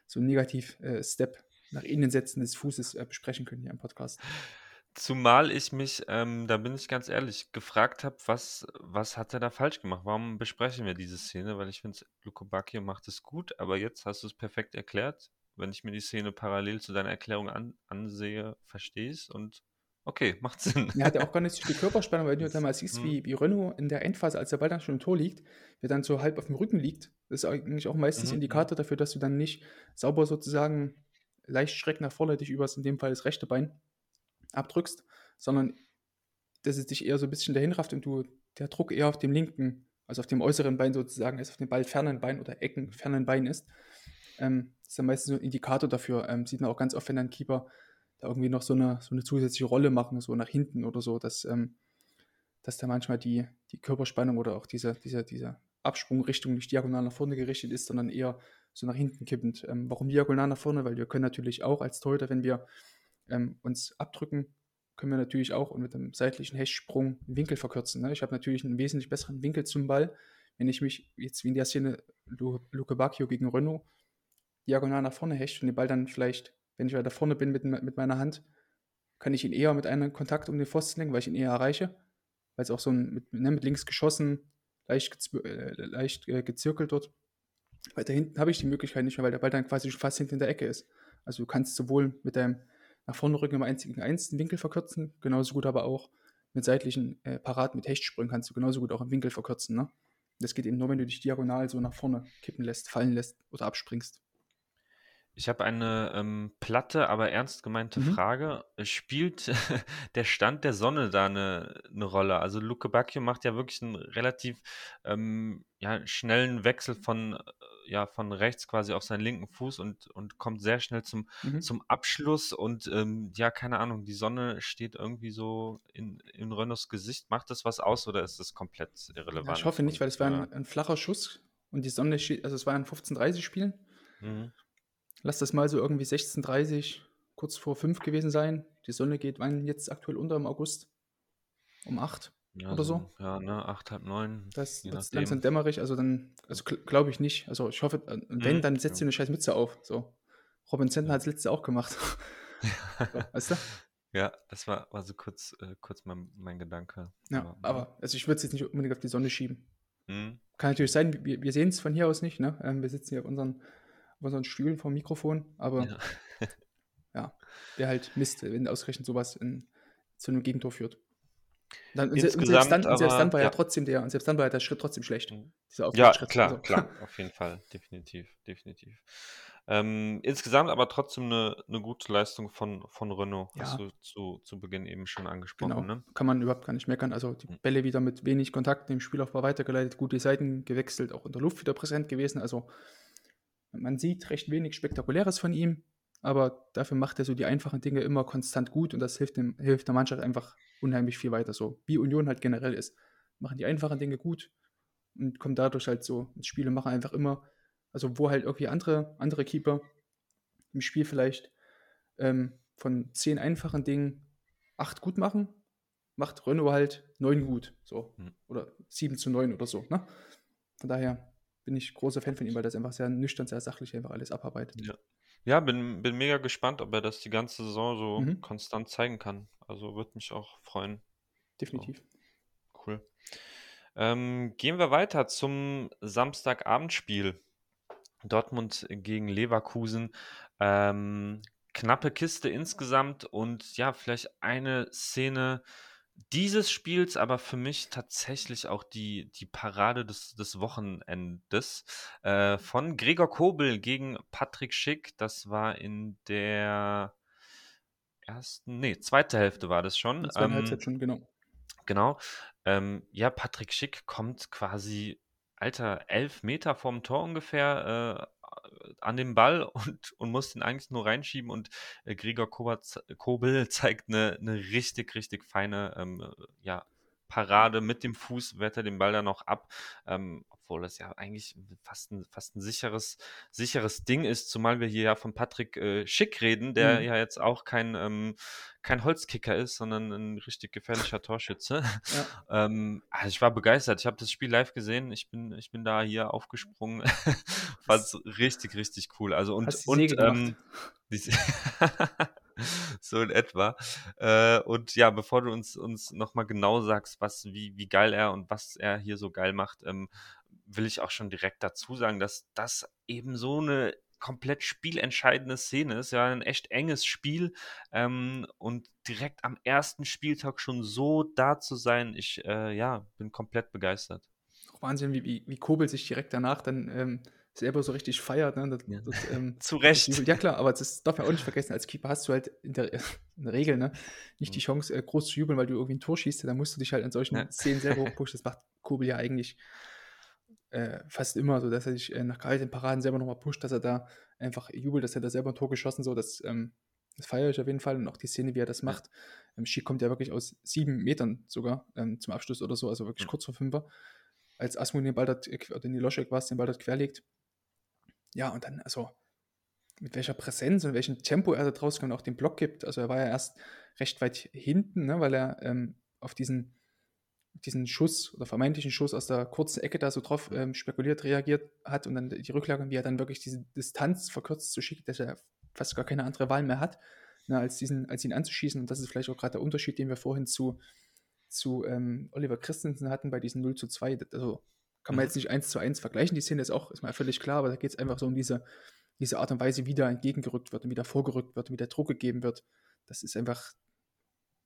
so Negativ-Step nach innen setzen des Fußes äh, besprechen können hier im Podcast.
Zumal ich mich, ähm, da bin ich ganz ehrlich, gefragt habe, was, was hat er da falsch gemacht? Warum besprechen wir diese Szene? Weil ich finde, Luco Bacchio macht es gut, aber jetzt hast du es perfekt erklärt. Wenn ich mir die Szene parallel zu deiner Erklärung an, ansehe, verstehe ich es und okay, macht Sinn.
Er hat ja auch gar nicht so viel Körperspannung, weil du
Das-
dann mal siehst,
Mhm.
wie, wie Renault in der Endphase, als der Ball dann schon im Tor liegt, der dann so halb auf dem Rücken liegt, das ist eigentlich auch meistens
Mhm,
Indikator dafür, dass du dann nicht sauber sozusagen leicht schräg nach vorne dich übers, in dem Fall das rechte Bein, abdrückst, sondern dass es dich eher so ein bisschen dahin rafft und du der Druck eher auf dem linken, also auf dem äußeren Bein sozusagen, als auf dem ballfernen Bein oder eckenfernen Bein ist. Ähm, das ist dann meistens so ein Indikator dafür. Ähm, sieht man auch ganz oft, wenn ein Keeper da irgendwie noch so eine, so eine zusätzliche Rolle machen, so nach hinten oder so, dass, ähm, dass da manchmal die, die Körperspannung oder auch diese, diese, diese Absprungrichtung nicht diagonal nach vorne gerichtet ist, sondern eher so nach hinten kippend. Ähm, warum diagonal nach vorne? Weil wir können natürlich auch als Torhüter, wenn wir ähm, uns abdrücken, können wir natürlich auch mit einem seitlichen Hechtsprung Winkel verkürzen. Ne? Ich habe natürlich einen wesentlich besseren Winkel zum Ball, wenn ich mich jetzt wie in der Szene Lu- Luke Bacchio gegen Renault diagonal nach vorne hecht und den Ball dann vielleicht, wenn ich weiter vorne bin mit, mit meiner Hand, kann ich ihn eher mit einem Kontakt um den Pfosten lenken, weil ich ihn eher erreiche, weil es auch so ein, mit, ne, mit links geschossen, leicht, äh, leicht äh, gezirkelt dort. Weiter hinten habe ich die Möglichkeit nicht mehr, weil der Ball dann quasi schon fast hinten in der Ecke ist. Also du kannst sowohl mit deinem nach vorne rücken im 1 gegen 1 den Winkel verkürzen, genauso gut aber auch mit seitlichen äh, Paraden, mit Hechtsprüngen kannst du genauso gut auch im Winkel verkürzen. Ne? Das geht eben nur, wenn du dich diagonal so nach vorne kippen lässt, fallen lässt oder abspringst.
Ich habe eine ähm, platte, aber ernst gemeinte
Mhm.
Frage. Spielt der Stand der Sonne da eine, eine Rolle? Also Luke Bacchio macht ja wirklich einen relativ ähm, ja, schnellen Wechsel von, äh, ja, von rechts quasi auf seinen linken Fuß und, und kommt sehr schnell zum,
Mhm.
zum Abschluss. Und ähm, ja, keine Ahnung, die Sonne steht irgendwie so in, in Renaults Gesicht. Macht das was aus oder ist das komplett irrelevant?
Ja, ich hoffe nicht, weil es war ein, ein flacher Schuss und die Sonne steht, also es war ein 15:30 Spielen.
äh, mhm.
Lass das mal so irgendwie 16:30, kurz vor 5 gewesen sein. Die Sonne geht wann jetzt aktuell unter im August? Um 8.
ja,
oder so.
Ja, ne, acht, halb neun.
Das
je
wird
nachdem.
langsam dämmerig, also dann, also glaube ich nicht. Also ich hoffe, äh, wenn,
Mhm,
dann setzt
ja.
du eine scheiß Mütze auf. So. Robin Zentner hat es letzte auch gemacht. so, weißt du?
Ja, das war, war so kurz, äh, kurz mein, mein Gedanke.
Ja, aber also ich würde es jetzt nicht unbedingt auf die Sonne schieben.
Mhm.
Kann natürlich sein, wir, wir sehen es von hier aus nicht, ne? Ähm, wir sitzen hier auf unseren, auf unseren Stühlen vom Mikrofon, aber
Ja.
ja, der halt Mist, wenn ausgerechnet sowas in, zu einem Gegentor führt. Dann, und, se- und selbst dann, und selbst
aber,
dann war ja.
ja.
trotzdem der, und selbst dann war ja der Schritt trotzdem schlecht.
Mhm. Ja, klar,
Also,
klar, auf jeden Fall, definitiv, definitiv. Ähm, insgesamt aber trotzdem eine, eine gute Leistung von, von Renault, hast
Ja.
du zu, zu Beginn eben schon angesprochen,
Genau,
ne?
kann man überhaupt gar nicht meckern. Also die
Mhm.
Bälle wieder mit wenig Kontakt dem Spielaufbau weitergeleitet, gute Seiten gewechselt, auch in der Luft wieder präsent gewesen. Also man sieht recht wenig Spektakuläres von ihm. aber dafür macht er so die einfachen Dinge immer konstant gut und das hilft, dem, hilft der Mannschaft einfach unheimlich viel weiter. So wie Union halt generell ist. Machen die einfachen Dinge gut und kommen dadurch halt so ins Spiel und machen einfach immer, also wo halt irgendwie andere, andere Keeper im Spiel vielleicht ähm, von zehn einfachen Dingen acht gut machen, macht Renault halt neun gut. So. Hm. Oder sieben zu neun oder so. Ne? Von daher bin ich großer Fan von ihm, weil das einfach sehr nüchtern, sehr sachlich einfach alles abarbeitet.
Ja. Ja, bin, bin mega gespannt, ob er das die ganze Saison so mhm. konstant zeigen kann. Also würde mich auch freuen.
Definitiv.
So. Cool. Ähm, gehen wir weiter zum Samstagabendspiel. Dortmund gegen Leverkusen. Ähm, knappe Kiste insgesamt und ja, vielleicht eine Szene, dieses Spiels aber für mich tatsächlich auch die, die Parade des, des Wochenendes äh, von Gregor Kobel gegen Patrick Schick. Das war in der ersten, nee, zweite Hälfte war das schon.
Zweite ähm, Halbzeit schon, genau.
Genau. Ähm, ja, Patrick Schick kommt quasi, alter, elf Meter vom Tor ungefähr äh, an den Ball und, und muss den eigentlich nur reinschieben und äh, Gregor Kobel zeigt eine, eine richtig, richtig feine ähm, ja, Parade mit dem Fuß, wehrt er den Ball dann noch ab, ähm, obwohl das ja eigentlich fast ein, fast ein sicheres, sicheres Ding ist, zumal wir hier ja von Patrick äh, Schick reden, der mhm. ja jetzt auch kein, ähm, kein Holzkicker ist, sondern ein richtig gefährlicher Torschütze. Ja. ähm, also ich war begeistert. Ich habe das Spiel live gesehen. Ich bin, ich bin da hier aufgesprungen. Fand es richtig, richtig cool. Also und, und ähm, so in etwa. Äh, und ja, bevor du uns, uns nochmal genau sagst, was, wie, wie geil er und was er hier so geil macht, ähm, will ich auch schon direkt dazu sagen, dass das eben so eine komplett spielentscheidende Szene ist. Ja, ein echt enges Spiel ähm, und direkt am ersten Spieltag schon so da zu sein, ich äh, ja, bin komplett begeistert.
Wahnsinn, wie, wie, wie Kobel sich direkt danach dann ähm, selber so richtig feiert. Ne? Das,
ja. das, ähm, Zu Recht.
Das, ja klar, aber das darf man auch nicht vergessen. Als Keeper hast du halt in der, in der Regel ne, nicht die mhm. Chance, äh, groß zu jubeln, weil du irgendwie ein Tor schießt. Da musst du dich halt an solchen ja. Szenen selber hochpushen. Das macht Kobel ja eigentlich äh, fast immer so, dass er sich äh, nach kalten Paraden selber nochmal pusht, dass er da einfach jubelt, dass er da selber ein Tor geschossen so, das, ähm, das feiere ich auf jeden Fall und auch die Szene, wie er das macht. Ähm, Schick kommt ja wirklich aus sieben Metern sogar ähm, zum Abschluss oder so, also wirklich kurz vor Fünfer. Als Asmun den Ball dort, äh, oder den Loschek war den Ball dort querlegt. Ja, und dann, also mit welcher Präsenz und welchem Tempo er da draußen und auch den Block gibt. Also er war ja erst recht weit hinten, ne, weil er ähm, auf diesen diesen Schuss oder vermeintlichen Schuss aus der kurzen Ecke da so drauf ähm, spekuliert, reagiert hat und dann die Rücklage, wie er dann wirklich diese Distanz verkürzt zu schicken, dass er fast gar keine andere Wahl mehr hat, ne, als, diesen, als ihn anzuschießen. Und das ist vielleicht auch gerade der Unterschied, den wir vorhin zu, zu ähm, Oliver Christensen hatten bei diesen 0 zu 2. Also kann man jetzt nicht eins zu eins vergleichen. Die Szene ist auch, ist mal völlig klar, aber da geht es einfach so um diese, diese Art und Weise, wie da entgegengerückt wird und wieder vorgerückt wird und wieder Druck gegeben wird. Das ist einfach,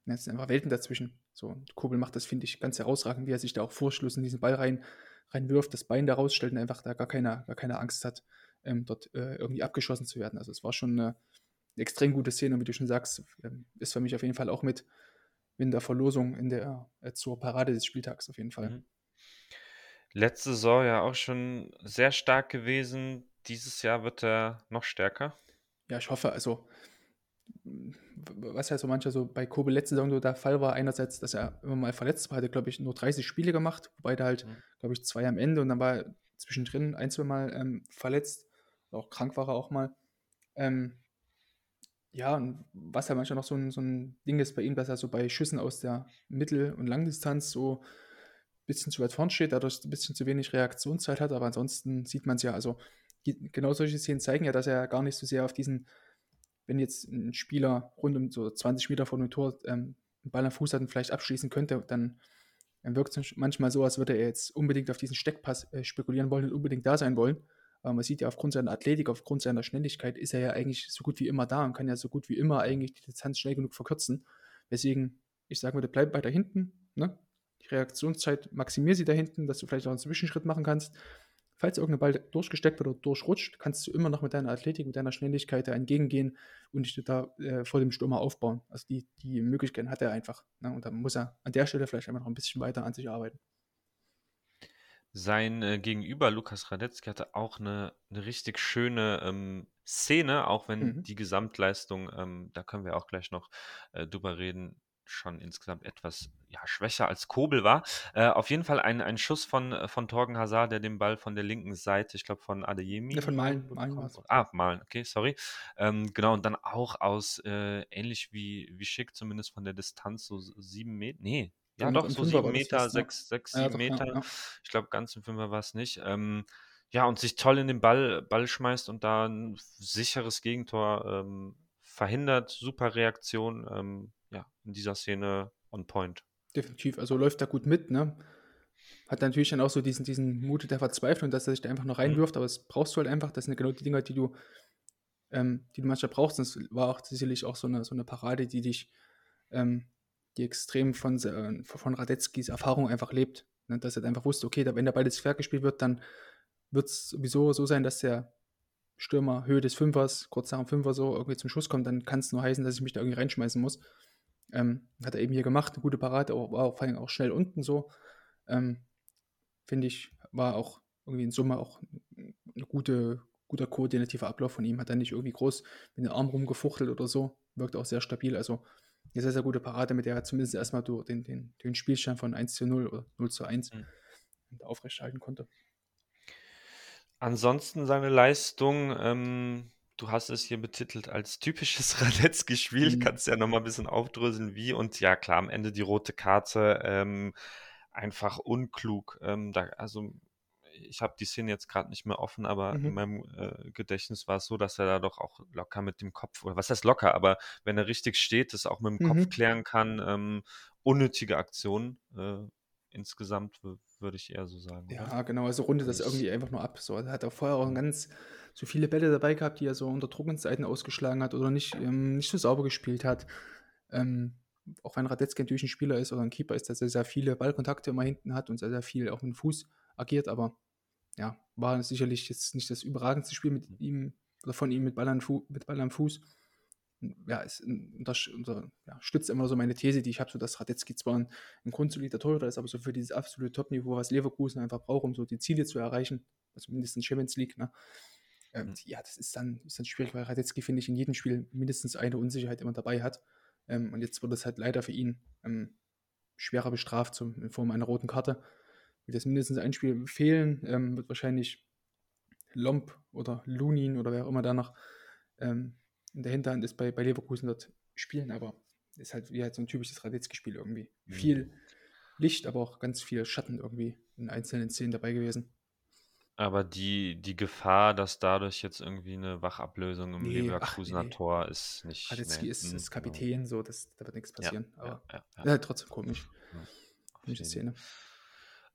es sind einfach Welten dazwischen. So, Kobel macht das, finde ich, ganz herausragend, wie er sich da auch vorschluss in diesen Ball rein, reinwirft, das Bein da rausstellt und einfach da gar keine, gar keine Angst hat, ähm, dort äh, irgendwie abgeschossen zu werden. Also es war schon eine, eine, extrem gute Szene und wie du schon sagst, ähm, ist für mich auf jeden Fall auch mit in der Verlosung in der, äh, zur Parade des Spieltags auf jeden Fall. Mhm.
Letzte Saison ja auch schon sehr stark gewesen. Dieses Jahr wird er noch stärker.
Ja, ich hoffe, also was ja so mancher so bei Kobel letzte Saison so der Fall war, einerseits, dass er immer mal verletzt war, hat er, glaube ich, nur 30 Spiele gemacht, wobei da halt, mhm. glaube ich, zwei am Ende und dann war er zwischendrin ein, zwei Mal ähm, verletzt, auch krank war er auch mal. Ähm, ja, und was ja manchmal noch so ein, so ein Ding ist bei ihm, dass er so bei Schüssen aus der Mittel- und Langdistanz so bisschen zu weit vorn steht, dadurch ein bisschen zu wenig Reaktionszeit hat, aber ansonsten sieht man es ja, also genau solche Szenen zeigen ja, dass er gar nicht so sehr auf diesen wenn jetzt ein Spieler rund um so 20 Meter vor dem Tor ähm, einen Ball am Fuß hat und vielleicht abschließen könnte, dann, dann wirkt es manchmal so, als würde er jetzt unbedingt auf diesen Steckpass äh, spekulieren wollen und unbedingt da sein wollen. Aber man sieht ja aufgrund seiner Athletik, aufgrund seiner Schnelligkeit ist er ja eigentlich so gut wie immer da und kann ja so gut wie immer eigentlich die Distanz schnell genug verkürzen. Weswegen ich sagen würde, bleib weiter hinten. Ne? Die Reaktionszeit maximier sie da hinten, dass du vielleicht auch einen Zwischenschritt machen kannst falls irgendein Ball durchgesteckt wird oder durchrutscht, kannst du immer noch mit deiner Athletik, mit deiner Schnelligkeit da entgegengehen und dich da äh, vor dem Stürmer aufbauen. Also die, die Möglichkeiten hat er einfach. Ne? Und da muss er an der Stelle vielleicht einfach noch ein bisschen weiter an sich arbeiten.
Sein äh, Gegenüber, Lukas Radetzky, hatte auch eine, eine richtig schöne ähm, Szene, auch wenn
Mhm.
die Gesamtleistung, ähm, da können wir auch gleich noch äh, drüber reden, schon insgesamt etwas ja, schwächer als Kobel war. Äh, auf jeden Fall ein, ein Schuss von, äh, von Torgen Hazard, der den Ball von der linken Seite, ich glaube von Adeyemi.
Ja, von Malen. Malen
bekommt.
war's.
Ah, Malen, okay, sorry. Ähm, genau, und dann auch aus, äh, ähnlich wie, wie Schick, zumindest von der Distanz, so sieben Meter. Nee, ja,
Ja,
doch, so sieben Meter,
ja.
sechs, sechs, sieben
doch,
Meter.
ja.
Ich glaube, ganz im Fünfer war es nicht. Ähm, ja, und sich toll in den Ball, Ball schmeißt und da ein sicheres Gegentor ähm, verhindert. Super Reaktion. Ähm, ja, in dieser Szene on point.
Definitiv. Also läuft da gut mit, ne? Hat natürlich dann auch so diesen, diesen Mut der Verzweiflung, dass er sich da einfach noch reinwirft, aber das brauchst du halt einfach. Das sind genau die Dinge, die du, ähm, die du manchmal brauchst. Und es war auch sicherlich auch so eine, so eine Parade, die dich, ähm, die extrem von, äh, von Radetzkis Erfahrung einfach lebt. Ne? Dass er einfach wusste, okay, wenn der Ball jetzt fair gespielt wird, dann wird es sowieso so sein, dass der Stürmer Höhe des Fünfers, kurz nach dem Fünfer so irgendwie zum Schuss kommt, dann kann es nur heißen, dass ich mich da irgendwie reinschmeißen muss. Ähm, hat er eben hier gemacht, eine gute Parade, war vor allem auch schnell unten so. Ähm, Finde ich, war auch irgendwie in Summe auch ein gute, guter koordinativer Ablauf von ihm. Hat er nicht irgendwie groß mit dem Arm rumgefuchtelt oder so. Wirkt auch sehr stabil. Also eine sehr, sehr gute Parade, mit der er zumindest erstmal den, den, den Spielstand von 1 zu 0 oder 0 zu 1
Mhm.
aufrechthalten konnte.
Ansonsten seine Leistung, ähm, du hast es hier betitelt als typisches Radetzky-Spiel,
Mhm.
kannst ja nochmal ein bisschen aufdröseln, wie. Und ja, klar, am Ende die rote Karte, ähm, einfach unklug. Ähm, da, also, ich habe die Szene jetzt gerade nicht mehr offen, aber
Mhm.
in meinem äh, Gedächtnis war es so, dass er da doch auch locker mit dem Kopf, oder was heißt locker, aber wenn er richtig steht, das auch mit dem Kopf
Mhm.
klären kann. Ähm, unnötige Aktion. Äh, insgesamt würde ich eher so sagen. oder?
Ja, genau, also rundet das irgendwie einfach nur ab. So, er hat auch vorher auch ganz so viele Bälle dabei gehabt, die er so unter Druck ins Seiten ausgeschlagen hat oder nicht, ähm, nicht so sauber gespielt hat. Ähm, auch wenn Radetzky natürlich ein Spieler ist oder ein Keeper ist, dass er sehr viele Ballkontakte immer hinten hat und sehr, sehr viel auch mit dem Fuß agiert, aber ja, war sicherlich jetzt nicht das überragendste Spiel mit ihm oder von ihm mit Ball, Fu mit Ball am Fuß. Ja, es untersch- unter, ja, stützt immer so meine These, die ich habe, so dass Radetzky zwar ein, ein grundsolider Torhüter ist, aber so für dieses absolute Top-Niveau, was Leverkusen einfach braucht, um so die Ziele zu erreichen, also mindestens Champions League, ne? Ähm,
Mhm.
Ja, das ist dann, ist dann schwierig, weil Radetzky, finde ich, in jedem Spiel mindestens eine Unsicherheit immer dabei hat. Ähm, und jetzt wird es halt leider für ihn ähm, schwerer bestraft zum, in Form einer roten Karte. Wird jetzt mindestens ein Spiel fehlen, ähm, wird wahrscheinlich Lomp oder Lunin oder wer auch immer da noch ähm, in der Hinterhand ist bei, bei Leverkusen dort spielen, aber ist halt wie halt so ein typisches Radetzky-Spiel irgendwie.
Mhm.
Viel Licht, aber auch ganz viel Schatten irgendwie in einzelnen Szenen dabei gewesen.
Aber die, die Gefahr, dass dadurch jetzt irgendwie eine Wachablösung im
Nee, ach,
Leverkusener
nee.
Tor ist nicht.
Radetzky
nee,
ist, ist Kapitän, so, das, da wird nichts
Ja,
passieren.
ja,
aber
ja, ja,
ja, trotzdem komisch.
auf
Komische
jeden
Szene.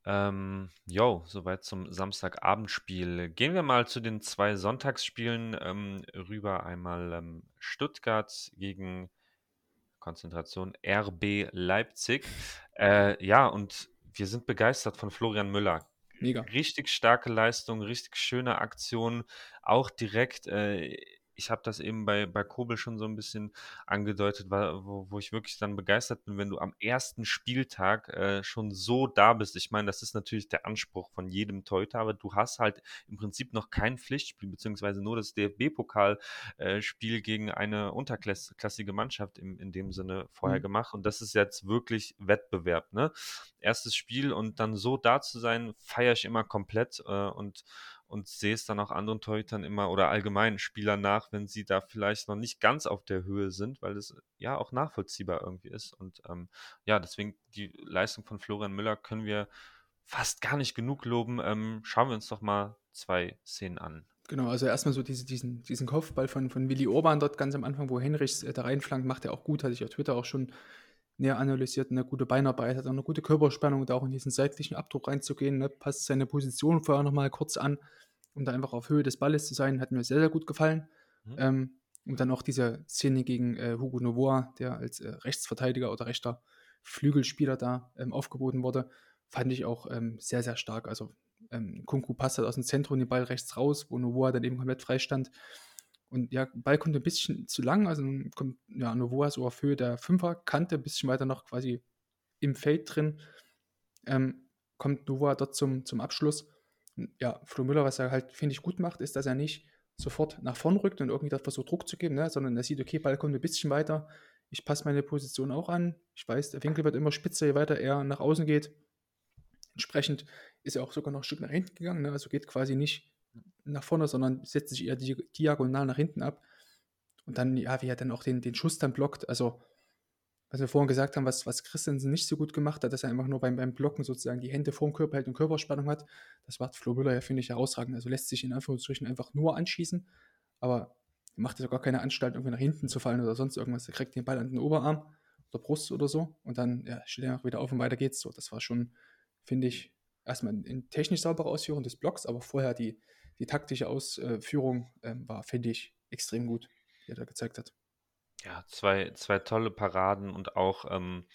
Ähm, jo, soweit zum Samstagabendspiel. Gehen wir mal zu den zwei Sonntagsspielen ähm, rüber. Einmal ähm, Stuttgart gegen Konzentration RB Leipzig. Äh, ja, und wir sind begeistert von Florian Müller.
Mega.
Richtig starke Leistung, richtig schöne Aktion. Auch direkt, äh, ich habe das eben bei, bei Kobel schon so ein bisschen angedeutet, wo, wo ich wirklich dann begeistert bin, wenn du am ersten Spieltag äh, schon so da bist. Ich meine, das ist natürlich der Anspruch von jedem Teuter, aber du hast halt im Prinzip noch kein Pflichtspiel, beziehungsweise nur das DFB-Pokal-Spiel gegen eine unterklassige Mannschaft im, in dem Sinne vorher
Mhm.
gemacht. Und das ist jetzt wirklich Wettbewerb. Ne? Erstes Spiel und dann so da zu sein, feiere ich immer komplett äh, und, und sehe es dann auch anderen Torhütern immer oder allgemeinen Spielern nach, wenn sie da vielleicht noch nicht ganz auf der Höhe sind, weil es ja auch nachvollziehbar irgendwie ist. Und ähm, ja, deswegen die Leistung von Florian Müller können wir fast gar nicht genug loben. Ähm, schauen wir uns doch mal zwei Szenen an.
Genau, also erstmal so diese, diesen, diesen Kopfball von, von Willi Orban dort ganz am Anfang, wo Henrichs äh, da reinflankt, macht er auch gut, hatte ich auf Twitter auch schon näher analysiert, eine gute Beinarbeit, hat auch eine gute Körperspannung, da auch in diesen seitlichen Abdruck reinzugehen, ne? passt seine Position vorher nochmal kurz an, um da einfach auf Höhe des Balles zu sein, hat mir sehr, sehr gut gefallen.
Mhm.
Ähm, und dann auch diese Szene gegen äh, Hugo Novoa, der als äh, Rechtsverteidiger oder rechter Flügelspieler da ähm, aufgeboten wurde, fand ich auch ähm, sehr, sehr stark. Also ähm, Kunku passt halt aus dem Zentrum den Ball rechts raus, wo Novoa dann eben komplett frei stand. Und ja, Ball kommt ein bisschen zu lang, also kommt ja, Novoa so auf Höhe der Fünferkante, ein bisschen weiter noch quasi im Feld drin. Ähm, kommt Novoa dort zum, zum Abschluss. Ja, Flo Müller, was er halt, finde ich, gut macht, ist, dass er nicht sofort nach vorn rückt und irgendwie das versucht Druck zu geben, ne? sondern er sieht, okay, Ball kommt ein bisschen weiter, ich passe meine Position auch an, ich weiß, der Winkel wird immer spitzer, je weiter er nach außen geht. Entsprechend ist er auch sogar noch ein Stück nach hinten gegangen, ne? also geht quasi nicht nach vorne, sondern setzt sich eher diagonal nach hinten ab. Und dann, ja, wie er dann auch den, den Schuss dann blockt, also was wir vorhin gesagt haben, was, was Christensen nicht so gut gemacht hat, dass er einfach nur beim, beim Blocken sozusagen die Hände vorm Körper hält und Körperspannung hat. Das macht Flo Müller ja, finde ich, herausragend. Also lässt sich in Anführungsstrichen einfach nur anschießen, aber macht jetzt gar keine Anstalt, irgendwie nach hinten zu fallen oder sonst irgendwas. Er kriegt den Ball an den Oberarm oder Brust oder so und dann ja, steht er wieder auf und weiter geht's. So, das war schon, finde ich, erstmal in technisch saubere Ausführung des Blocks, aber vorher die, die taktische Ausführung ähm, war, finde ich, extrem gut, die er da gezeigt hat.
Ja, zwei, zwei tolle Paraden und auch, ähm,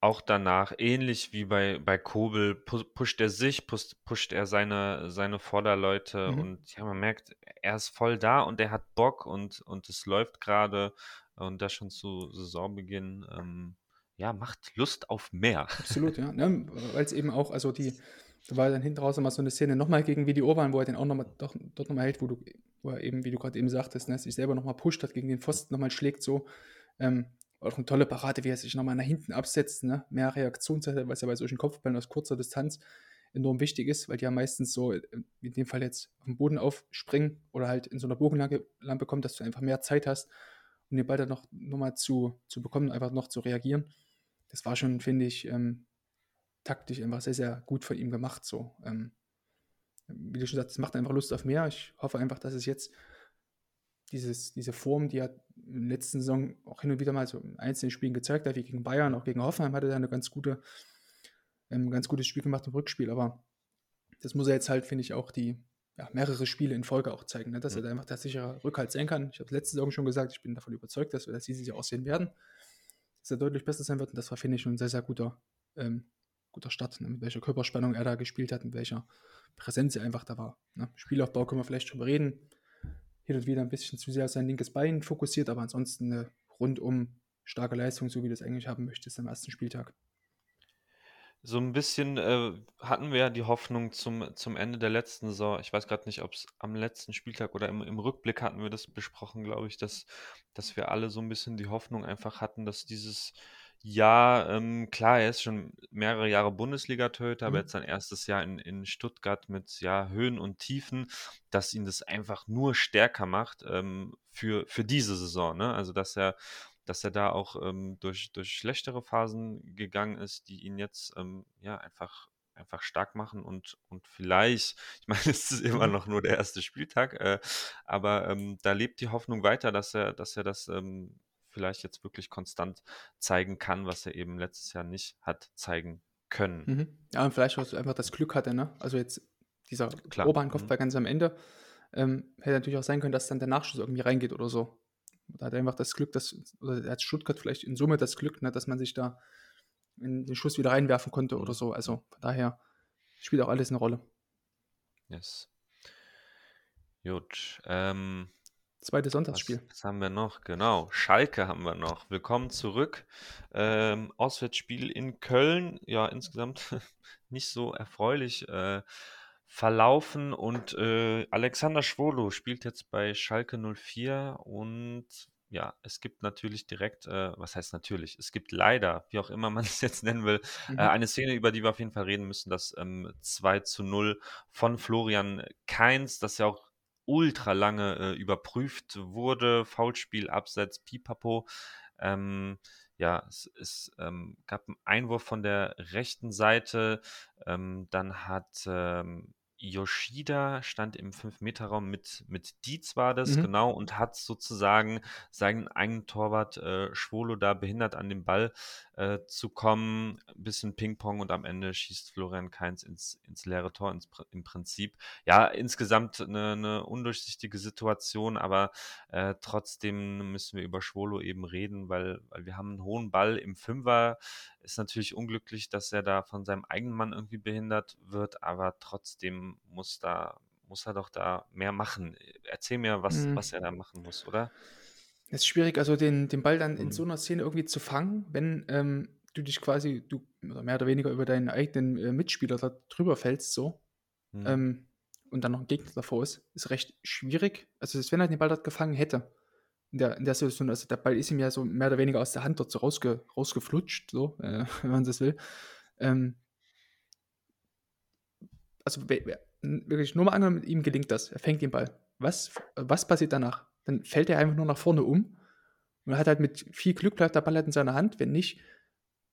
auch danach, ähnlich wie bei, bei Kobel, pu pusht er sich, pusht, pusht er seine, seine Vorderleute
Mhm.
und ja, man merkt, er ist voll da und er hat Bock und, und es läuft gerade und das schon zu Saisonbeginn. Ähm, ja, macht Lust auf mehr.
Absolut, ja. Ne? Weil es eben auch, also die, da war dann hinten raus immer so eine Szene nochmal gegen Vidi Orban, wo er den auch nochmal doch, dort nochmal hält, wo du, wo er eben, wie du gerade eben sagtest, ne, sich selber nochmal pusht hat, gegen den Pfosten nochmal schlägt, so. Ähm, auch eine tolle Parade, wie er sich nochmal nach hinten absetzt, ne? Mehr Reaktionszeit, was ja bei solchen Kopfballen aus kurzer Distanz enorm wichtig ist, weil die ja meistens so, äh, in dem Fall jetzt auf dem Boden aufspringen oder halt in so einer Bogenlampe kommt, dass du einfach mehr Zeit hast, um den Ball dann noch, noch mal zu, zu bekommen, einfach noch zu reagieren. Das war schon, finde ich, ähm, taktisch einfach sehr, sehr gut von ihm gemacht. So. Ähm, wie du schon sagst, es macht einfach Lust auf mehr. Ich hoffe einfach, dass es jetzt dieses, diese Form, die er in der letzten Saison auch hin und wieder mal so in einzelnen Spielen gezeigt hat, wie gegen Bayern, auch gegen Hoffenheim hatte er eine ganz gute, ähm, ganz gutes Spiel gemacht im Rückspiel, aber das muss er jetzt halt, finde ich, auch die ja, mehrere Spiele in Folge auch zeigen, ne? dass mhm. er da einfach der sichere Rückhalt sein kann. Ich habe letzte Saison schon gesagt, ich bin davon überzeugt, dass wir das dieses Jahr aussehen werden, dass er deutlich besser sein wird und das war, finde ich, schon ein sehr, sehr guter, ähm, guter Start, ne? mit welcher Körperspannung er da gespielt hat, mit welcher Präsenz er einfach da war. Ne? Spielaufbau können wir vielleicht drüber reden, hin und wieder ein bisschen zu sehr auf sein linkes Bein fokussiert, aber ansonsten eine rundum starke Leistung, so wie du es eigentlich haben möchtest am ersten Spieltag.
So ein bisschen äh, hatten wir ja die Hoffnung zum, zum Ende der letzten Saison. Ich weiß gerade nicht, ob es am letzten Spieltag oder im, im Rückblick hatten wir das besprochen, glaube ich, dass, dass wir alle so ein bisschen die Hoffnung einfach hatten, dass dieses Jahr, ähm, klar, er ist schon mehrere Jahre Bundesliga-Torhüter, mhm. aber jetzt sein erstes Jahr in, in Stuttgart mit ja, Höhen und Tiefen, dass ihn das einfach nur stärker macht ähm, für, für diese Saison. Ne? Also, dass er dass er da auch ähm, durch, durch schlechtere Phasen gegangen ist, die ihn jetzt ähm, ja einfach einfach stark machen und, und vielleicht, ich meine, es ist immer noch nur der erste Spieltag, äh, aber ähm, da lebt die Hoffnung weiter, dass er, dass er das ähm, vielleicht jetzt wirklich konstant zeigen kann, was er eben letztes Jahr nicht hat zeigen können.
Mhm. Ja, und vielleicht auch einfach das Glück hatte, ne? Also jetzt dieser Oberhandkopf mhm. ganz am Ende. Ähm, hätte natürlich auch sein können, dass dann der Nachschuss irgendwie reingeht oder so. Da hat er einfach das Glück, dass, oder hat Stuttgart vielleicht in Summe das Glück, ne, dass man sich da in den Schuss wieder reinwerfen konnte oder so. Also von daher spielt auch alles eine Rolle.
Yes. Gut. Ähm,
Zweites Sonntagsspiel.
Was, was, haben wir noch? Genau. Schalke haben wir noch. Willkommen zurück. Ähm, Auswärtsspiel in Köln. Ja, insgesamt nicht so erfreulich äh, verlaufen. Und äh, Alexander Schwolo spielt jetzt bei Schalke 04 und ja, es gibt natürlich direkt, äh, was heißt natürlich, es gibt leider, wie auch immer man es jetzt nennen will, äh, mhm. äh, eine Szene, über die wir auf jeden Fall reden müssen, das ähm, 2 zu 0 von Florian Keins, das ja auch ultra lange äh, überprüft wurde. Foulspiel, Abseits, Pipapo. Ähm, ja, es, es ähm, gab einen Einwurf von der rechten Seite. Ähm, dann hat ähm, Yoshida stand im 5-Meter-Raum mit, mit Dietz war das, mhm. genau, und hat sozusagen seinen eigenen Torwart äh, Schwolo da behindert, an den Ball äh, zu kommen. Ein bisschen Ping-Pong und am Ende schießt Florian Kainz ins, ins leere Tor ins, im Prinzip. Ja, insgesamt eine, eine undurchsichtige Situation, aber äh, trotzdem müssen wir über Schwolo eben reden, weil, weil wir haben einen hohen Ball im Fünfer. Ist natürlich unglücklich, dass er da von seinem eigenen Mann irgendwie behindert wird, aber trotzdem muss da muss er doch da mehr machen. Erzähl mir, was, mhm. was er da machen muss, oder?
Es ist schwierig, also den, den Ball dann in mhm. so einer Szene irgendwie zu fangen, wenn ähm, du dich quasi, du mehr oder weniger über deinen eigenen äh, Mitspieler da drüber fällst, so. Mhm. Ähm, und dann noch ein Gegner davor ist, ist recht schwierig. Also, wenn er den Ball dort gefangen hätte, in der, in der Situation, also der Ball ist ihm ja so mehr oder weniger aus der Hand dort so rausge, rausgeflutscht, so, äh, wenn man das will. Ähm, also wirklich nur mal angenommen, ihm gelingt das, er fängt den Ball. Was, was passiert danach? Dann fällt er einfach nur nach vorne um und hat halt mit viel Glück bleibt der Ball halt in seiner Hand, wenn nicht,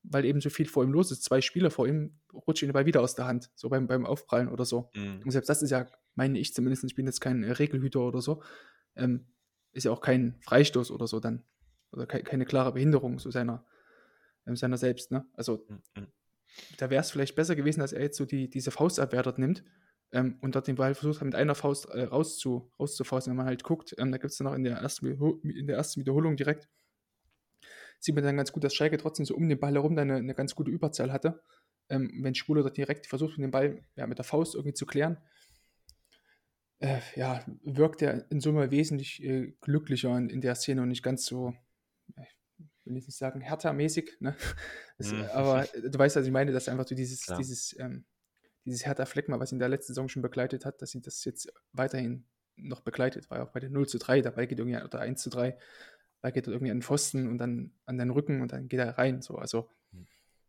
weil eben so viel vor ihm los ist, zwei Spieler vor ihm, rutscht ihn der Ball wieder aus der Hand, so beim, beim Aufprallen oder so. Mhm. Und selbst das ist ja, meine ich zumindest, ich bin jetzt kein Regelhüter oder so, ähm, ist ja auch kein Freistoß oder so dann. Oder ke keine klare Behinderung so seiner, ähm, seiner selbst. Ne? Also mhm. da wäre es vielleicht besser gewesen, dass er jetzt so die, diese Faustabwehr dort nimmt ähm, und dort den Ball versucht hat, mit einer Faust äh, rauszu, rauszufausten. Wenn man halt guckt, ähm, da gibt es dann noch in der, ersten, in der ersten Wiederholung direkt, sieht man dann ganz gut, dass Schalke trotzdem so um den Ball herum dann eine, eine ganz gute Überzahl hatte. Ähm, wenn Schwule dort direkt versucht, den Ball ja, mit der Faust irgendwie zu klären, äh, ja, wirkt er in Summe wesentlich äh, glücklicher in, in, der Szene und nicht ganz so, ich will nicht sagen, härtermäßig, ne? Das, mhm. Aber du weißt, was ich meine, dass einfach so dieses, ja. dieses, ähm, dieses härter Fleckma, was ihn der letzte Saison schon begleitet hat, dass ihn das jetzt weiterhin noch begleitet, war ja auch bei der 0 zu 3, dabei geht irgendwie, oder 1 zu 3, da geht er irgendwie an den Pfosten und dann an den Rücken und dann geht er rein, so, also, mhm.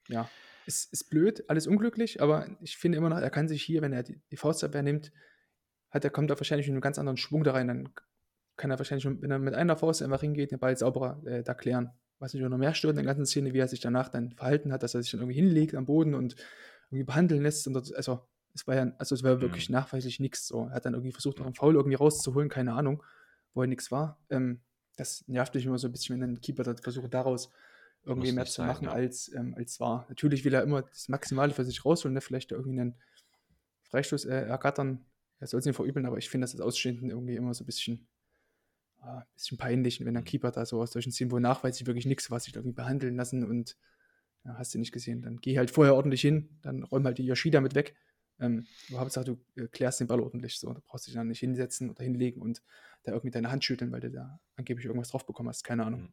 ja, ist, ist blöd, alles unglücklich, aber ich finde immer noch, er kann sich hier, wenn er die, die Faustabwehr nimmt, hat er, kommt er wahrscheinlich mit einem ganz anderen Schwung da rein. Dann kann er wahrscheinlich, wenn er mit einer Faust einfach hingeht, den Ball sauberer äh, da klären. Was mich noch mehr stört in der ganzen Szene, wie er sich danach dann verhalten hat, dass er sich dann irgendwie hinlegt am Boden und irgendwie behandeln lässt. Und also, es war ja, also es war wirklich mhm. nachweislich nichts. So. Er hat dann irgendwie versucht, noch einen Foul irgendwie rauszuholen, keine Ahnung, wo er nichts war. Ähm, das nervt mich immer so ein bisschen, wenn ein Keeper das versucht, daraus irgendwie Muss mehr zu sein, machen, ja. als, ähm, als war. Natürlich will er immer das Maximale für sich rausholen, ne? vielleicht irgendwie einen Freistoß äh, ergattern, er soll es nicht verübeln, aber ich finde das als Ausstehenden irgendwie immer so ein bisschen, ah, bisschen peinlich, wenn ein mhm. Keeper da so aus solchen Szenen, wo nachweislich wirklich nichts, was sich irgendwie behandeln lassen und ja, hast du nicht gesehen, dann geh halt vorher ordentlich hin, dann räum halt die Yoshida mit weg. Ähm, aber Hauptsache, du äh, klärst den Ball ordentlich so. Da brauchst du dich dann nicht hinsetzen oder hinlegen und da irgendwie deine Hand schütteln, weil du da angeblich irgendwas drauf bekommen hast. Keine Ahnung. Mhm.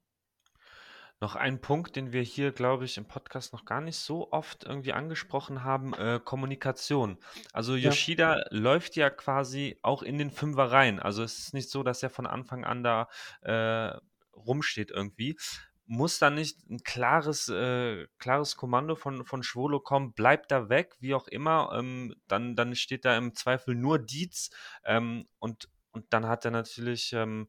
Noch ein Punkt, den wir hier, glaube ich, im Podcast noch gar nicht so oft irgendwie angesprochen haben, äh, Kommunikation. Also Ja. Yoshida läuft ja quasi auch in den Fünfer rein. Also es ist nicht so, dass er von Anfang an da äh, rumsteht irgendwie. Muss da nicht ein klares, äh, klares Kommando von, von Schwolo kommen, bleibt da weg, wie auch immer. Ähm, dann, dann steht da im Zweifel nur Dietz ähm, und, und dann hat er natürlich ähm,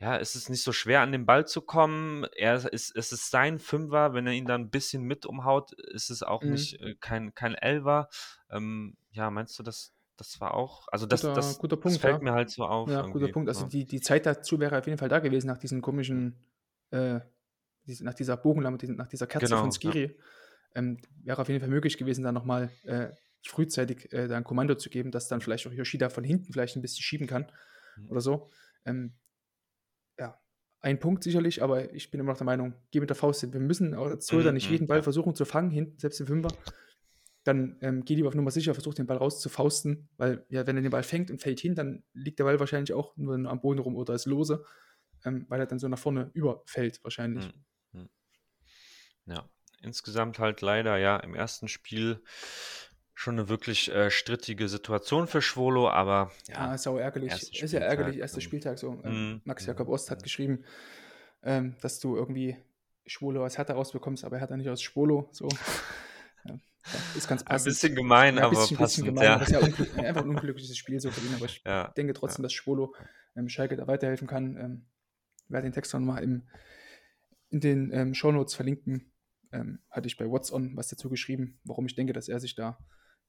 ja, es ist nicht so schwer, an den Ball zu kommen. Er ist, es ist sein Fünfer, wenn er ihn dann ein bisschen mit umhaut, ist es auch mhm. nicht äh, kein, kein Elver. Ähm, ja, meinst du, dass das war auch, also das, guter,
das, guter
Punkt,
das
fällt ja. mir halt so auf.
Ja, guter Punkt. Also die, die Zeit dazu wäre auf jeden Fall da gewesen, nach diesen komischen, äh, nach dieser Bogenlampe, nach dieser Kerze genau, von Skiri. Ja. Ähm, wäre auf jeden Fall möglich gewesen, da nochmal äh, frühzeitig äh, da ein Kommando zu geben, dass dann vielleicht auch Yoshida von hinten vielleicht ein bisschen schieben kann mhm. oder so. Ähm, ein Punkt sicherlich, aber ich bin immer noch der Meinung, geh mit der Faust hin. Wir müssen als Torhüter mhm, nicht jeden mhm, Ball versuchen zu fangen, hinten, selbst im Fünfer. Dann ähm, geh lieber auf Nummer sicher, versuch den Ball rauszufausten, weil ja, wenn er den Ball fängt und fällt hin, dann liegt der Ball wahrscheinlich auch nur am Boden rum oder ist lose, ähm, weil er dann so nach vorne überfällt wahrscheinlich. Mhm.
Ja, insgesamt halt leider ja im ersten Spiel schon eine wirklich äh, strittige Situation für Schwolo, aber
ja. ja ist auch ärgerlich. Ist ja ärgerlich, erster Spieltag so. Mm, Max Jakob Ost hat geschrieben, ähm, dass du irgendwie Schwolo aus Hertha rausbekommst, aber Hertha nicht aus Schwolo. So.
ja, ist ganz passend. Ein bisschen gemein, ja, ein bisschen, aber passend. Gemein, ja.
Das ist ja unglück, einfach ein unglückliches Spiel so für ihn, aber ich denke trotzdem, dass Schwolo ähm, Schalke da weiterhelfen kann. Ähm, werde den Text nochmal in den ähm, Shownotes verlinken. Ähm, hatte ich bei What's On was dazu geschrieben, warum ich denke, dass er sich da